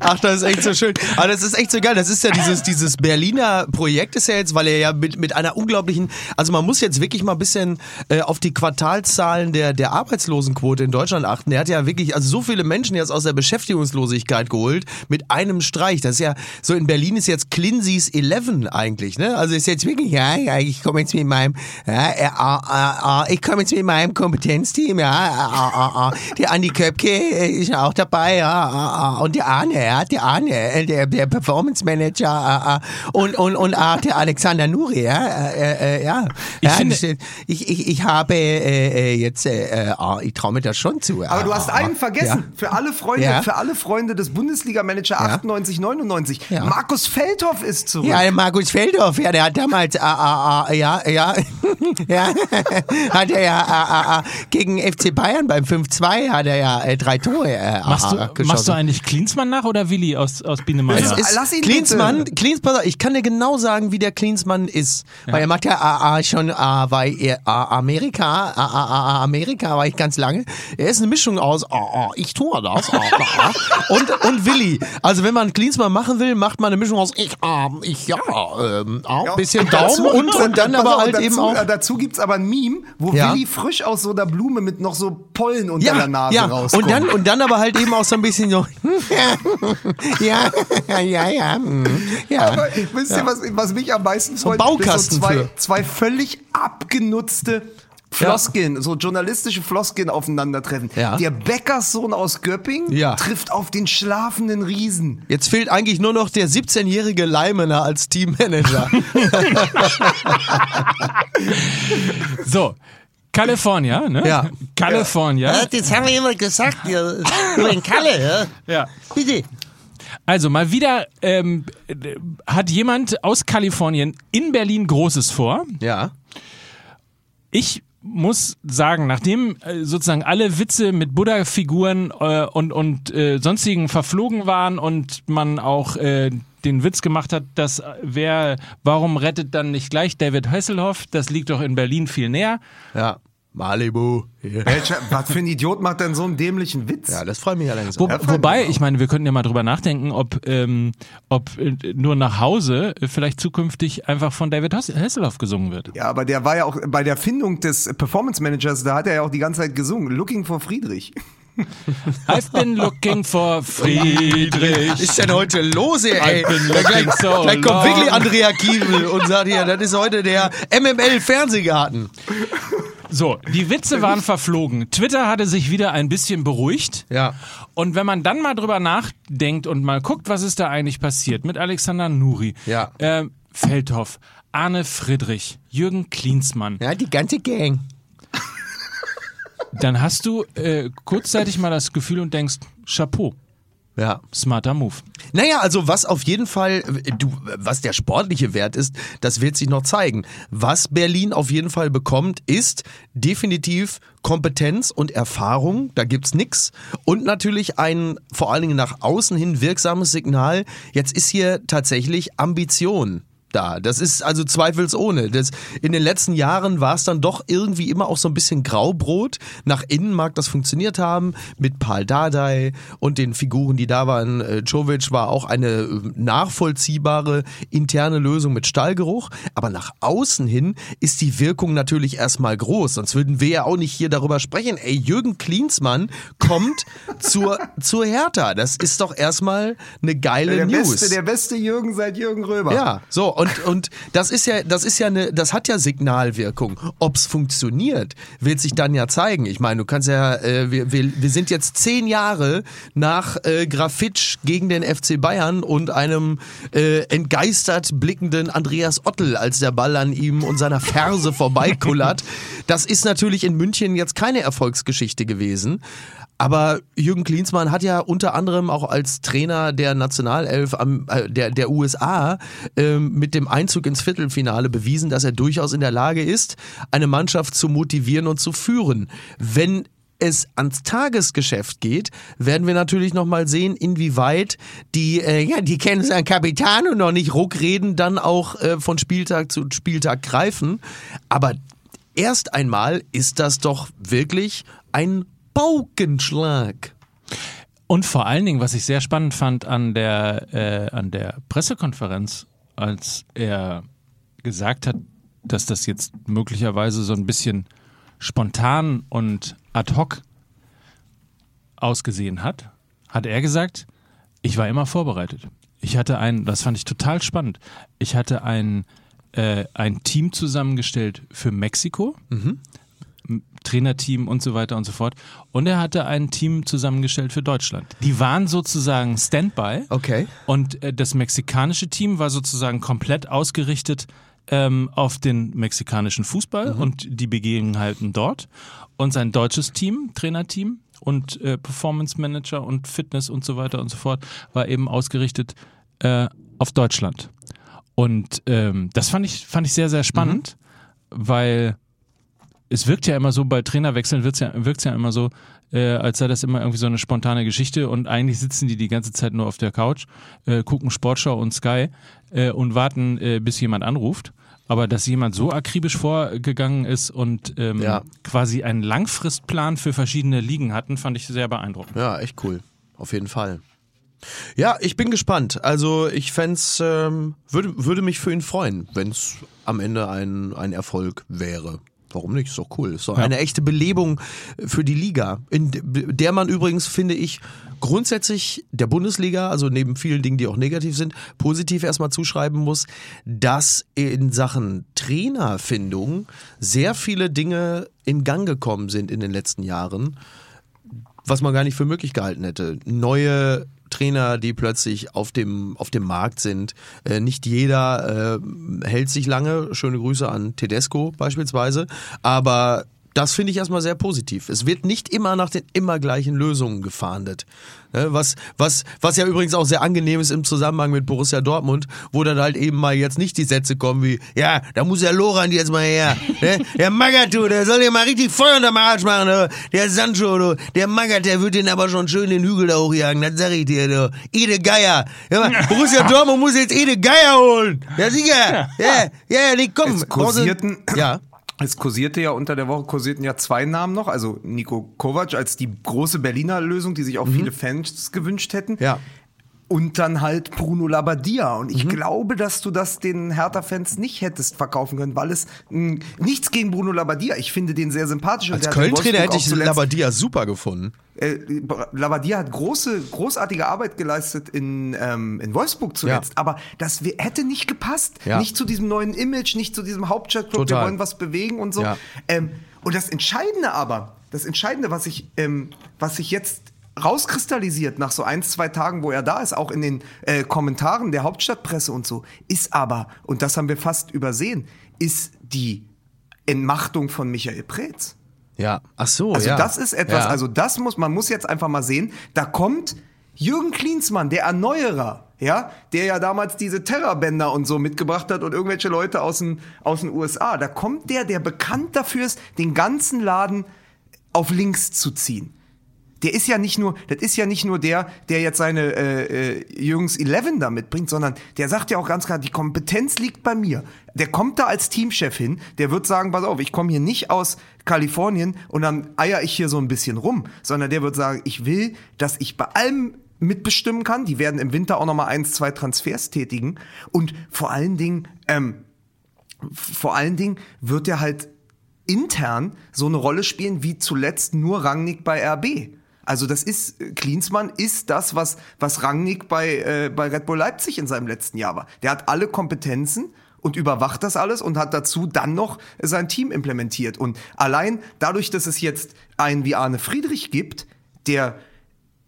Ach, das ist echt so schön. Aber das ist echt so geil. Das ist ja dieses, dieses Berliner Projekt ist ja jetzt, weil er ja mit, mit einer unglaublichen, also man muss jetzt wirklich mal ein bisschen äh, auf die Quartalzahlen der, der Arbeitslosenquote in Deutschland achten. Er hat ja wirklich, also so viele Menschen jetzt aus der Beschäftigungslosigkeit geholt mit einem Streich. Das ist ja, so in Berlin ist jetzt Clincy's 11 eigentlich, ne? Also ist jetzt wirklich, ja, ja ich komme jetzt mit meinem, ja, ich komme jetzt mit meinem Kompetenzteam, ja, äh, äh, äh, der Andi Köpke äh, ist ja auch dabei, ja, äh, äh, und der Arne, ja, der Arne, äh, der, der Performance Manager, äh, äh, und, und, und auch der Alexander Nuri, ja, äh, äh, ja. Ich ja, finde- das, ich, ich, ich habe jetzt, äh, äh, ah, ich traue mir das schon zu. Aber du hast einen vergessen. Für alle Freunde, Ja. für alle Freunde des Bundesliga-Manager 98, 99. Ja. Markus Feldhoff ist zurück. Ja, der Markus Feldhoff, ja, der hat damals, ah, ah, ja, ja, ja, hat er ja gegen FC Bayern beim 5-2 hat er ja äh, drei Tore äh, Machst du, ah, machst du geschossen. eigentlich Klinsmann nach oder Willi aus, aus Biene Es ist Lass ihn Klinsmann, bitte. Klinsmann, ich kann dir genau sagen, wie der Klinsmann ist. Weil er macht ja ah, schon ah, bei ah, Amerika, ah, ah, ah, Amerika war ich ganz lange. Er ist eine Mischung aus, ah, ich tue das, ah, und, und Willi. Also wenn man Klinsmann machen will, macht man eine Mischung aus, ich, ah, ich, ja, ähm, ah, Ja, bisschen dazu- Daumen und, und dann aber auf, halt dazu, eben auch. Dazu gibt's aber ein Meme, wo Ja. Willi frisch aus so einer Blume mit noch so Pollen unter Ja, der Nase ja. rauskommt. Und dann, und dann aber halt eben auch so ein bisschen so, ja, ja, ja, mm, ja. Aber wisst ihr, was, was mich am meisten freut? Baukasten Das so zwei, für- zwei völlig abgenutzte Floskeln, so journalistische Floskeln aufeinandertreffen. Ja. Der Bäckerssohn aus Göppingen Ja. trifft auf den schlafenden Riesen. Jetzt fehlt eigentlich nur noch der 17-jährige Leimener als Teammanager. So, California, ne? Ja. California. Ja, das haben wir immer gesagt, ja. Nur in Kalle, ja. Ja. Bitte. Also mal wieder ähm, äh, hat jemand aus Kalifornien in Berlin Großes vor. ja. Ich muss sagen, nachdem äh, sozusagen alle Witze mit Buddha-Figuren äh, und, und äh, sonstigen verflogen waren und man auch äh, den Witz gemacht hat, dass äh, wer, warum rettet dann nicht gleich David Hasselhoff? Das liegt doch in Berlin viel näher. Ja. Malibu. Welcher, was für ein Idiot macht denn so einen dämlichen Witz? Ja, das freut mich allerdings Wo, wobei, ich meine, wir könnten ja mal drüber nachdenken, ob, ähm, ob äh, nur nach Hause äh, vielleicht zukünftig einfach von David Hass- Hasselhoff gesungen wird. Ja, aber der war ja auch bei der Findung des Performance Managers, da hat er ja auch die ganze Zeit gesungen. Looking for Friedrich. I've been looking for Friedrich. Was ist denn heute los, ey? Been Ja, gleich, so gleich kommt wirklich Andrea Kiewel und sagt hier, das ist heute der MML-Fernsehgarten. So, die Witze waren verflogen. Twitter hatte sich wieder ein bisschen beruhigt. Ja. Und wenn man dann mal drüber nachdenkt und mal guckt, was ist da eigentlich passiert mit Alexander Nuri, Ja. äh, Feldhoff, Arne Friedrich, Jürgen Klinsmann, Ja, die ganze Gang. Dann hast du äh, kurzzeitig mal das Gefühl und denkst, Chapeau, Ja. smarter Move. Naja, also was auf jeden Fall, äh, du, was der sportliche Wert ist, das wird sich noch zeigen. Was Berlin auf jeden Fall bekommt, ist definitiv Kompetenz und Erfahrung, da gibt's nix. Und natürlich ein vor allen Dingen nach außen hin wirksames Signal. Jetzt ist hier tatsächlich Ambition da. Das ist also zweifelsohne. Das, in den letzten Jahren war es dann doch irgendwie immer auch so ein bisschen Graubrot. Nach innen mag das funktioniert haben mit Paul Dardai und den Figuren, die da waren. Äh, Jovic war auch eine äh, nachvollziehbare interne Lösung mit Stallgeruch. Aber nach außen hin ist die Wirkung natürlich erstmal groß. Sonst würden wir ja auch nicht hier darüber sprechen. Ey, Jürgen Klinsmann kommt zur, zur Hertha. Das ist doch erstmal eine geile Der News. beste, der beste Jürgen seit Jürgen Röber. Ja, so und und das ist ja das ist ja eine das hat ja Signalwirkung. Ob's funktioniert, wird sich dann ja zeigen. Ich meine, du kannst ja äh, wir, wir wir sind jetzt zehn Jahre nach äh, Grafitsch gegen den FC Bayern und einem äh, entgeistert blickenden Andreas Ottel, als der Ball an ihm und seiner Ferse vorbeikullert. Das ist natürlich in München jetzt keine Erfolgsgeschichte gewesen. Aber Jürgen Klinsmann hat ja unter anderem auch als Trainer der Nationalelf am, äh, der, der USA ähm, mit dem Einzug ins Viertelfinale bewiesen, dass er durchaus in der Lage ist, eine Mannschaft zu motivieren und zu führen. Wenn es ans Tagesgeschäft geht, werden wir natürlich nochmal sehen, inwieweit die, äh, ja, die kennen seinen Kapitan und noch nicht Ruckreden dann auch äh, von Spieltag zu Spieltag greifen. Aber erst einmal ist das doch wirklich ein Paukenschlag. Und vor allen Dingen, was ich sehr spannend fand an der, äh, an der Pressekonferenz, als er gesagt hat, dass das jetzt möglicherweise so ein bisschen spontan und ad hoc ausgesehen hat, hat er gesagt, ich war immer vorbereitet. Ich hatte ein, das fand ich total spannend. Ich hatte ein, äh, ein Team zusammengestellt für Mexiko, M- Trainerteam und so weiter und so fort. Und er hatte ein Team zusammengestellt für Deutschland. Die waren sozusagen Standby. Okay. Und äh, das mexikanische Team war sozusagen komplett ausgerichtet ähm, auf den mexikanischen Fußball und die Begebenheiten dort. Und sein deutsches Team, Trainerteam und äh, Performance Manager und Fitness und so weiter und so fort, war eben ausgerichtet äh, auf Deutschland. Und ähm, das fand ich, fand ich sehr, sehr spannend, weil es wirkt ja immer so, bei Trainerwechseln ja, wirkt's ja immer so, äh, als sei das immer irgendwie so eine spontane Geschichte und eigentlich sitzen die die ganze Zeit nur auf der Couch, äh, gucken Sportschau und Sky äh, und warten, äh, bis jemand anruft. Aber dass jemand so akribisch vorgegangen ist und ähm, Ja. quasi einen Langfristplan für verschiedene Ligen hatten, fand ich sehr beeindruckend. Ja, echt cool. Auf jeden Fall. Ja, ich bin gespannt. Also ich fänd's, ähm, würde, würde mich für ihn freuen, wenn es am Ende ein, ein Erfolg wäre. Warum nicht? Ist doch cool. Ist doch eine echte Belebung für die Liga, in der man übrigens, finde ich, grundsätzlich der Bundesliga, also neben vielen Dingen, die auch negativ sind, positiv erstmal zuschreiben muss, dass in Sachen Trainerfindung sehr viele Dinge in Gang gekommen sind in den letzten Jahren, was man gar nicht für möglich gehalten hätte. Neue Trainer, die plötzlich auf dem, auf dem Markt sind. Äh, nicht jeder äh, hält sich lange. Schöne Grüße an Tedesco beispielsweise. Aber das finde ich erstmal sehr positiv. Es wird nicht immer nach den immer gleichen Lösungen gefahndet. Ne, Was, was, was ja übrigens auch sehr angenehm ist im Zusammenhang mit Borussia Dortmund, wo dann halt eben mal jetzt nicht die Sätze kommen wie, ja, da muss der Loran jetzt mal her. Ne? Der Magath, der soll ja mal richtig Feuer unterm Arsch machen. Der Sancho, du. der Magath, der wird den aber schon schön den Hügel da hochjagen, das sag ich dir. Du. Ede Geier. Ja, mal, Borussia Dortmund muss jetzt Ede Geier holen. Ja, sicher. Ja, ja, nee, komm. Es kursierten, Ja. Es kursierte ja unter der Woche kursierten ja zwei Namen noch, also Nico Kovac als die große Berliner Lösung, die sich auch viele Fans gewünscht hätten. Ja. Und dann halt Bruno Labbadia. Und ich glaube, dass du das den Hertha-Fans nicht hättest verkaufen können, weil es mh, nichts gegen Bruno Labbadia. Ich finde den sehr sympathisch. Als Köln-Trainer hätte ich Labadia super gefunden. äh, Labadia hat große, großartige Arbeit geleistet in, ähm, in Wolfsburg zuletzt, Ja. aber das hätte nicht gepasst. Ja. Nicht zu diesem neuen Image, nicht zu diesem Hauptstadtclub, wir wollen was bewegen und so. Ja. Ähm, und das Entscheidende aber, das Entscheidende, was sich, ähm, was sich jetzt rauskristallisiert nach so ein, zwei Tagen, wo er da ist, auch in den äh, Kommentaren der Hauptstadtpresse und so, ist aber, und das haben wir fast übersehen, ist die Entmachtung von Michael Preetz. Ja. Ach so, Also ja. das ist etwas, Ja. also das muss, man muss jetzt einfach mal sehen, da kommt Jürgen Klinsmann, der Erneuerer, ja, der ja damals diese Terrorbänder und so mitgebracht hat und irgendwelche Leute aus den, aus den USA, da kommt der, der bekannt dafür ist, den ganzen Laden auf links zu ziehen. Der ist ja nicht nur, das ist ja nicht nur der, der jetzt seine äh, äh, Jungs 11 da mitbringt, sondern der sagt ja auch ganz klar, die Kompetenz liegt bei mir. Der kommt da als Teamchef hin, der wird sagen, pass auf, ich komme hier nicht aus Kalifornien und dann eier ich hier so ein bisschen rum, sondern der wird sagen, ich will, dass ich bei allem mitbestimmen kann. Die werden im Winter auch noch mal eins, zwei Transfers tätigen und vor allen Dingen, ähm, vor allen Dingen wird er halt intern so eine Rolle spielen wie zuletzt nur Rangnick bei RB. Also das ist, äh, Klinsmann ist das, was, was Rangnick bei, äh, bei Red Bull Leipzig in seinem letzten Jahr war. Der hat alle Kompetenzen und überwacht das alles und hat dazu dann noch sein Team implementiert. Und allein dadurch, dass es jetzt einen wie Arne Friedrich gibt, der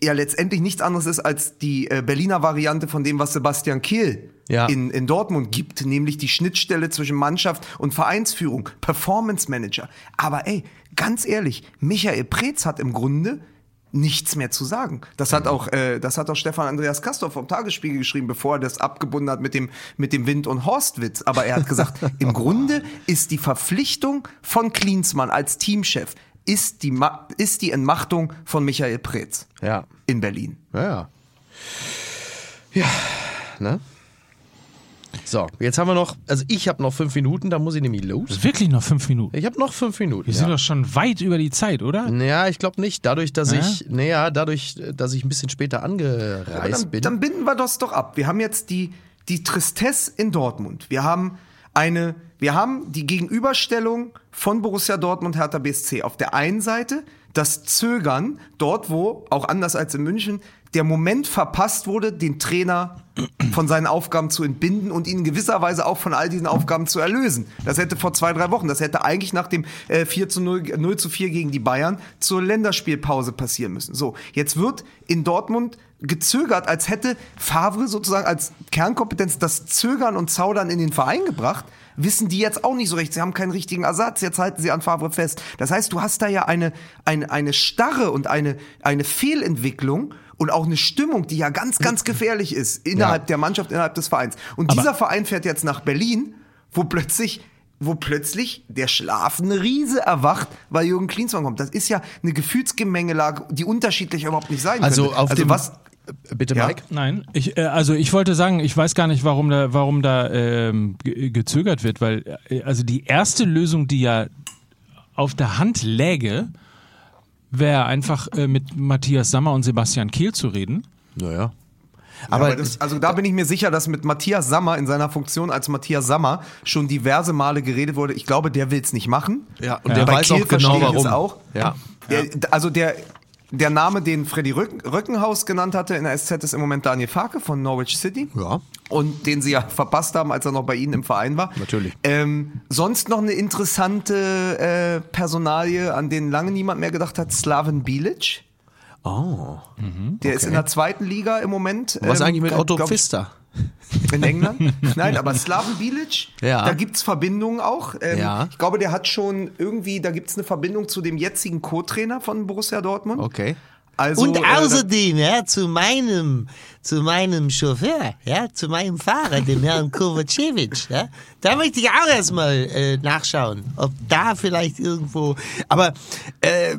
ja letztendlich nichts anderes ist als die äh, Berliner Variante von dem, was Sebastian Kehl Ja. in, in Dortmund gibt, nämlich die Schnittstelle zwischen Mannschaft und Vereinsführung, Performance Manager. Aber ey, ganz ehrlich, Michael Preetz hat im Grunde nichts mehr zu sagen. Das hat auch, äh, das hat auch Stefan Andreas Kastorf vom Tagesspiegel geschrieben, bevor er das abgebunden hat mit dem, mit dem Wind- und Horstwitz. Aber er hat gesagt, im Grunde ist die Verpflichtung von Klinsmann als Teamchef, ist die, Ma ist die Entmachtung von Michael Preetz Ja. in Berlin. Ja, ja. Ja, ne? So, jetzt haben wir noch, also ich habe noch fünf Minuten, da muss ich nämlich los. Wirklich noch fünf Minuten. Ich habe noch fünf Minuten. Wir ja. sind doch schon weit über die Zeit, oder? Ja, ich glaube nicht. Dadurch, dass Ja? ich, naja, dadurch, dass ich ein bisschen später angereist dann, bin. dann binden wir das doch ab. Wir haben jetzt die, die Tristesse in Dortmund. Wir haben eine, wir haben die Gegenüberstellung von Borussia Dortmund Hertha BSC. Auf der einen Seite das Zögern, dort wo, auch anders als in München, der Moment verpasst wurde, den Trainer von seinen Aufgaben zu entbinden und ihn in gewisser Weise auch von all diesen Aufgaben zu erlösen. Das hätte vor zwei, drei Wochen, das hätte eigentlich nach dem äh, 4 zu 0, 0 zu 4 gegen die Bayern zur Länderspielpause passieren müssen. So, jetzt wird in Dortmund gezögert, als hätte Favre sozusagen als Kernkompetenz das Zögern und Zaudern in den Verein gebracht. Wissen die jetzt auch nicht so recht. Sie haben keinen richtigen Ersatz. Jetzt halten sie an Favre fest. Das heißt, du hast da ja eine, eine, eine Starre und eine, eine Fehlentwicklung und auch eine Stimmung, die ja ganz, ganz gefährlich ist innerhalb Ja. der Mannschaft, innerhalb des Vereins. Und dieser Verein fährt jetzt nach Berlin, wo plötzlich wo plötzlich der schlafende Riese erwacht, weil Jürgen Klinsmann kommt. Das ist ja eine Gefühlsgemengelage, die unterschiedlich überhaupt nicht sein also könnte. auf dem, was bitte Ja. Mike? Nein, ich, äh, also ich wollte sagen, ich weiß gar nicht, warum da, warum da ähm, ge gezögert wird, weil äh, also die erste Lösung, die ja auf der Hand läge, wäre einfach äh, mit Matthias Sammer und Sebastian Kehl zu reden. Naja. Aber, Aber, das, also da bin ich mir sicher, dass mit Matthias Sammer in seiner Funktion als Matthias Sammer schon diverse Male geredet wurde. Ich glaube, der will es nicht machen. ja, und der Bei weiß Kehl auch genau warum. auch. Ja. Der, also der, der Name, den Freddy Rücken, Rückenhaus genannt hatte in der SZ, ist im Moment Daniel Farke von Norwich City. Ja. Und den sie ja verpasst haben, als er noch bei ihnen im Verein war. Natürlich. Ähm, sonst noch eine interessante äh, Personalie, an den lange niemand mehr gedacht hat, Slaven Bilic. Oh. Der ist in der zweiten Liga im Moment. Was ähm, eigentlich mit Otto glaub Pfister? In England? Nein, aber Slaven Bilic, Ja. da gibt's Verbindungen auch. Ähm, Ja. Ich glaube, der hat schon irgendwie, da gibt's eine Verbindung zu dem jetzigen Co-Trainer von Borussia Dortmund. Okay. Also, Und äh, außerdem, ja, zu meinem, zu meinem Chauffeur, ja, zu meinem Fahrer, dem Herrn Kovacevic, ja, da möchte ich auch erstmal äh, nachschauen, ob da vielleicht irgendwo, Aber äh,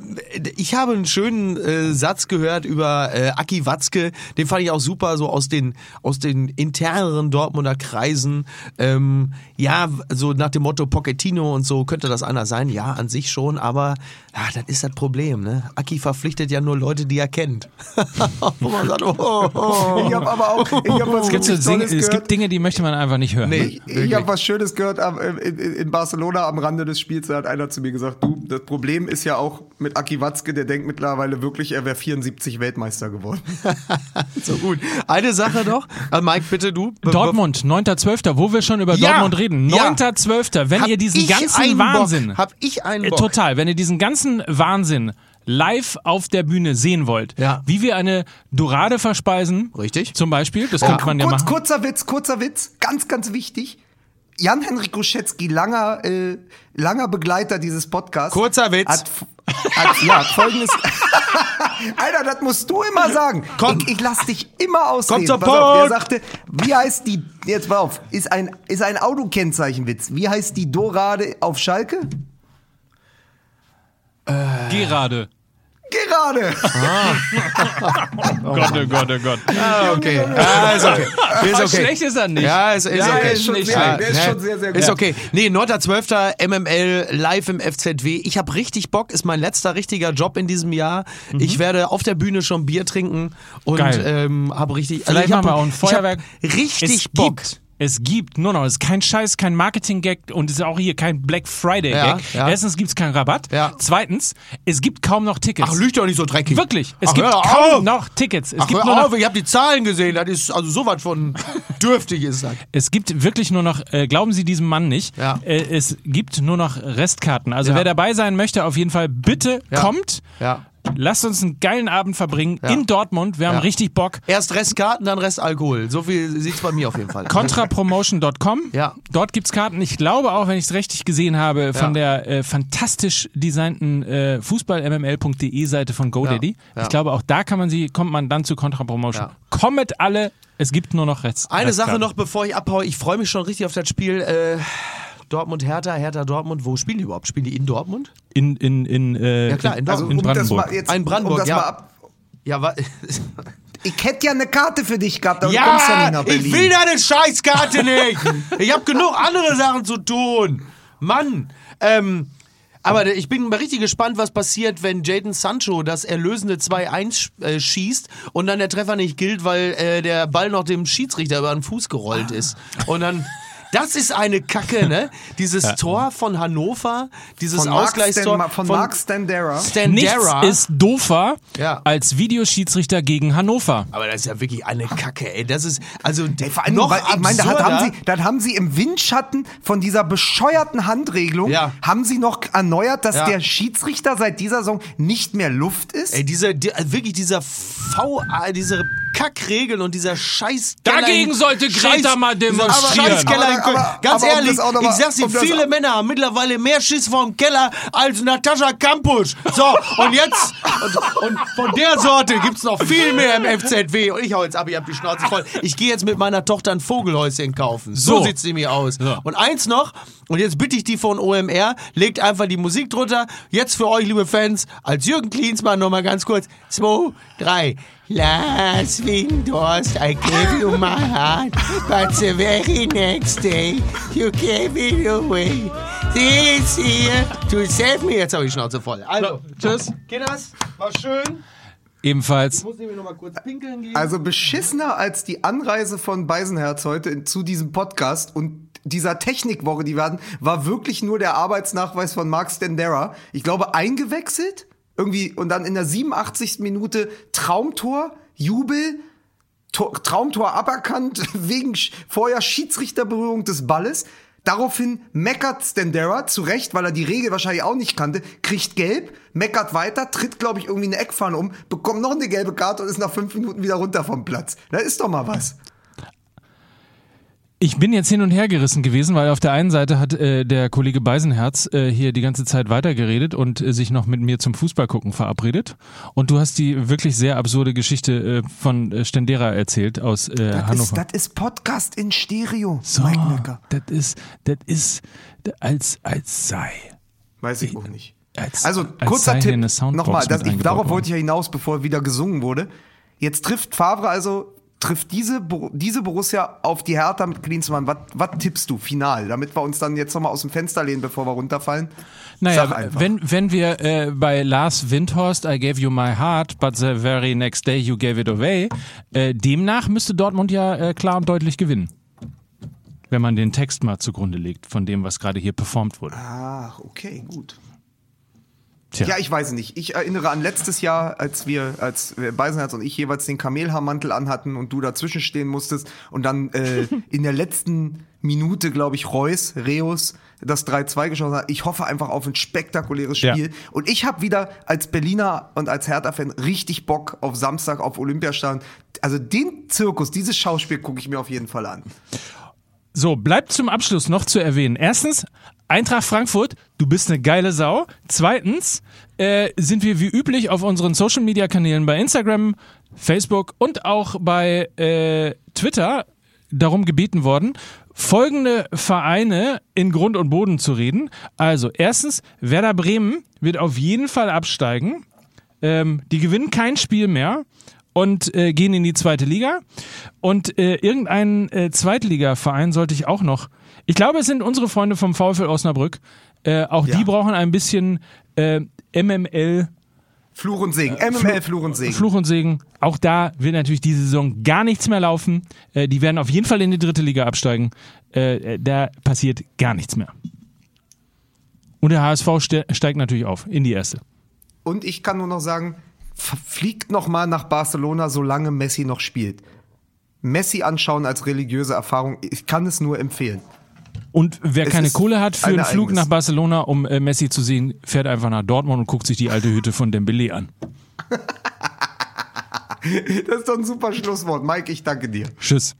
ich habe einen schönen äh, Satz gehört über äh, Aki Watzke, den fand ich auch super, so aus den aus den interneren Dortmunder Kreisen. Ähm, ja, so nach dem Motto Pochettino und so könnte das einer sein. Ja, an sich schon, aber ja, das ist das Problem. Ne? Aki verpflichtet ja nur Leute, die er kennt. Wo man sagt, oh, oh. Ich habe aber auch, ich hab was Es gibt, so Dinge, es gibt Dinge, die möchte man einfach nicht hören. Nee. Ich, ich habe was Schönes gehört am, in, in Barcelona am Rande des Spiels. Da hat einer zu mir gesagt, du, das Problem ist ja auch mit Aki Watzke, der denkt mittlerweile wirklich, er wäre 74 Weltmeister geworden. so gut. Eine Sache noch, äh, Mike, bitte du. Dortmund, 9.12., wo wir schon über Ja, Dortmund reden. ja. 9.12., wenn Hab ihr diesen ganzen Wahnsinn, Bock, hab ich einen äh, Bock. total, wenn ihr diesen ganzen Wahnsinn live auf der Bühne sehen wollt, Ja. wie wir eine Dorade verspeisen, Richtig. zum Beispiel, das könnte man ja Kurz, machen. kurzer Witz, kurzer Witz, ganz, ganz wichtig. Jan-Henrik Ruschetzky, langer, äh, langer Begleiter dieses Podcasts. Kurzer Witz. Hat, hat, ja, folgendes. Alter, das musst du immer sagen. Komm. Ich, ich lass dich immer ausreden. Komm zum Pass auf, der Punkt. sagte, wie heißt die, jetzt pass auf, ist ein, ist ein Autokennzeichenwitz. Wie heißt die Dorade auf Schalke? Gerade. Gerade. Gott, oh Gott, oh Gott. Ah, okay. Ja, ist okay. Ist okay. Schlecht ist er nicht. Ja, ist, ist Ja, okay. ist schon nicht sehr-. Der ist schon sehr, sehr gut. Ist okay. Nee, 9.12. MML live im FZW. Ich habe richtig Bock. Ist mein letzter richtiger Job in diesem Jahr. Ich werde auf der Bühne schon Bier trinken und ähm, habe richtig. Vielleicht ich hab, machen wir auch ein Feuerwerk. Richtig es Bock. Gibt, es gibt nur noch, es ist kein Scheiß, kein Marketing-Gag und es ist auch hier kein Black Friday-Gag. Ja, ja. Erstens gibt es keinen Rabatt. Ja. Zweitens, es gibt kaum noch Tickets. Ach, lügt doch nicht so dreckig. Wirklich, es Ach, gibt kaum auf. noch Tickets. Es Ach, gibt nur noch auf, ich habe die Zahlen gesehen. Das ist also sowas von dürftig ist das. Es gibt wirklich nur noch, äh, glauben Sie diesem Mann nicht, äh, es gibt nur noch Restkarten. Also wer dabei sein möchte, auf jeden Fall bitte kommt. Ja. Lasst uns einen geilen Abend verbringen in Dortmund. Wir haben Ja. richtig Bock. Erst Restkarten, dann Restalkohol. So viel sieht's bei mir auf jeden Fall. Contrapromotion.com. Ja. Dort gibt's Karten. Ich glaube auch, wenn ich es richtig gesehen habe, von der äh, fantastisch designten äh, fußballmml.de Seite von GoDaddy. Ja, ja. Ich glaube, auch da kann man sie, kommt man dann zu Contrapromotion. Ja. Kommet alle. Es gibt nur noch Rest. Eine Sache Restkarten. noch, bevor ich abhaue. Ich freue mich schon richtig auf das Spiel. Äh, Dortmund-Hertha, Hertha-Dortmund. Wo spielen die überhaupt? Spielen die in Dortmund? In, in, in, äh, Ja, klar, in in, Also, Dortmund. in um das Brandenburg. mal jetzt, Ein Brandenburg, um das ja. mal ab, Ja, wa ich hätte ja eine Karte für dich gehabt, aber du kommst ja ja, nicht nach Berlin. ich will deine Scheißkarte nicht. Ich habe genug andere Sachen zu tun. Mann, ähm, aber ich bin mal richtig gespannt, was passiert, wenn Jaden Sancho das erlösende 2-1 äh, schießt und dann der Treffer nicht gilt, weil äh, der Ball noch dem Schiedsrichter über den Fuß gerollt ist. Und dann. Das ist eine Kacke, ne? Dieses Tor von Hannover, dieses von Mark, Ausgleichstor Stan, von Mark Standera. Standera. Nichts ist doofer Ja. als Videoschiedsrichter gegen Hannover. aber das ist ja wirklich eine Kacke, ey. Das ist also Ey, vor allem, noch weil, ich meine, da haben sie, dann haben sie im Windschatten von dieser bescheuerten Handregelung, Ja. haben sie noch erneuert, dass Ja. der Schiedsrichter seit dieser Saison nicht mehr Luft ist. Ey, dieser, die, also wirklich dieser VA, diese Kackregeln und dieser Scheiß. Dagegen sollte Greta mal demonstrieren. Scheißkeller Aber- Ganz aber um ehrlich, auch noch ich mal- sag's dir, um viele Männer haben mittlerweile mehr Schiss vorm Keller als Natascha Kampusch. So, und jetzt, und, und von der Sorte gibt's noch viel mehr im FZW. Und ich hau jetzt ab, ich hab die Schnauze voll. Ich gehe jetzt mit meiner Tochter ein Vogelhäuschen kaufen. So, So. sieht's nämlich aus. Und eins noch, und jetzt bitte ich die von OMR, legt einfach die Musik drunter. Jetzt für euch, liebe Fans, als Jürgen Klinsmann nochmal ganz kurz. Zwei, drei. Last Windhorst, I gave you my heart, but the very next day you gave it away. This here to save me. Jetzt habe ich die Schnauze voll. Also, Tschüss. Kinders, war schön. Ebenfalls. Muss nämlich nochmal kurz pinkeln gehen. Also beschissener als die Anreise von Beisenherz heute in, zu diesem Podcast und dieser Technikwoche, die wir hatten, war wirklich nur der Arbeitsnachweis von Mark Standera. Ich glaube, eingewechselt, irgendwie, und dann in der 87. Minute Traumtor, Jubel, Tor, Traumtor aberkannt, wegen vorher Schiedsrichterberührung des Balles. Daraufhin meckert Standera, zu Recht, weil er die Regel wahrscheinlich auch nicht kannte, kriegt gelb, meckert weiter, tritt, glaube ich, irgendwie eine Eckfahne um, bekommt noch eine gelbe Karte und ist nach fünf Minuten wieder runter vom Platz. Da ist doch mal was. Ich bin jetzt hin und her gerissen gewesen, weil auf der einen Seite hat äh, der Kollege Beisenherz äh, hier die ganze Zeit weitergeredet und äh, sich noch mit mir zum Fußballgucken verabredet. Und du hast die wirklich sehr absurde Geschichte äh, von äh, Stendera erzählt aus äh, Das ist, Hannover. das ist Podcast in Stereo, so, Mike Necker. das ist, das ist als als sei. Weiß ich auch nicht. Als, Also, als kurzer Tipp, nochmal, darauf wollte ich ja hinaus, bevor wieder gesungen wurde. Jetzt trifft Favre also, trifft diese, diese Borussia auf die Hertha mit Klinsmann. Was, was tippst du, final? Damit wir uns dann jetzt nochmal aus dem Fenster lehnen, bevor wir runterfallen. Naja, wenn, wenn wir äh, bei Lars Windhorst, I gave you my heart, but the very next day you gave it away, äh, demnach müsste Dortmund ja äh, klar und deutlich gewinnen. Wenn man den Text mal zugrunde legt von dem, was gerade hier performt wurde. Ach, okay, gut. Tja. Ja, ich weiß es nicht. Ich erinnere an letztes Jahr, als wir, als Beisenherz und ich jeweils den Kamelhaarmantel anhatten und du dazwischen stehen musstest und dann äh, in der letzten Minute, glaube ich, Reus, Reus, das 3-2 geschossen hat. Ich hoffe einfach auf ein spektakuläres Ja. Spiel. Und ich habe wieder als Berliner und als Hertha-Fan richtig Bock auf Samstag auf Olympiastadion. Also den Zirkus, dieses Schauspiel gucke ich mir auf jeden Fall an. So, bleibt zum Abschluss noch zu erwähnen. Erstens, Eintracht Frankfurt, du bist eine geile Sau. Zweitens, äh, sind wir wie üblich auf unseren Social Media Kanälen bei Instagram, Facebook und auch bei äh, Twitter darum gebeten worden, folgende Vereine in Grund und Boden zu reden. Also, erstens, Werder Bremen wird auf jeden Fall absteigen. Ähm, die gewinnen kein Spiel mehr und äh, gehen in die zweite Liga. Und äh, irgendein äh, Zweitligaverein sollte ich auch noch. Ich glaube, es sind unsere Freunde vom VfL Osnabrück. Äh, auch Ja. die brauchen ein bisschen äh, MML Fluch und Segen. MML Fluch und Segen. Fluch und Segen. Auch da wird natürlich diese Saison gar nichts mehr laufen. Äh, die werden auf jeden Fall in die dritte Liga absteigen. Äh, äh, da passiert gar nichts mehr. Und der HSV ste steigt natürlich auf in die erste. Und ich kann nur noch sagen, fliegt noch mal nach Barcelona, solange Messi noch spielt. Messi anschauen als religiöse Erfahrung, ich kann es nur empfehlen. Und wer Es keine Kohle hat für ein einen Flug nach Barcelona, um äh, Messi zu sehen, fährt einfach nach Dortmund und guckt sich die alte Hütte von Dembele an. Das ist doch ein super Schlusswort. Mike, ich danke dir. Tschüss.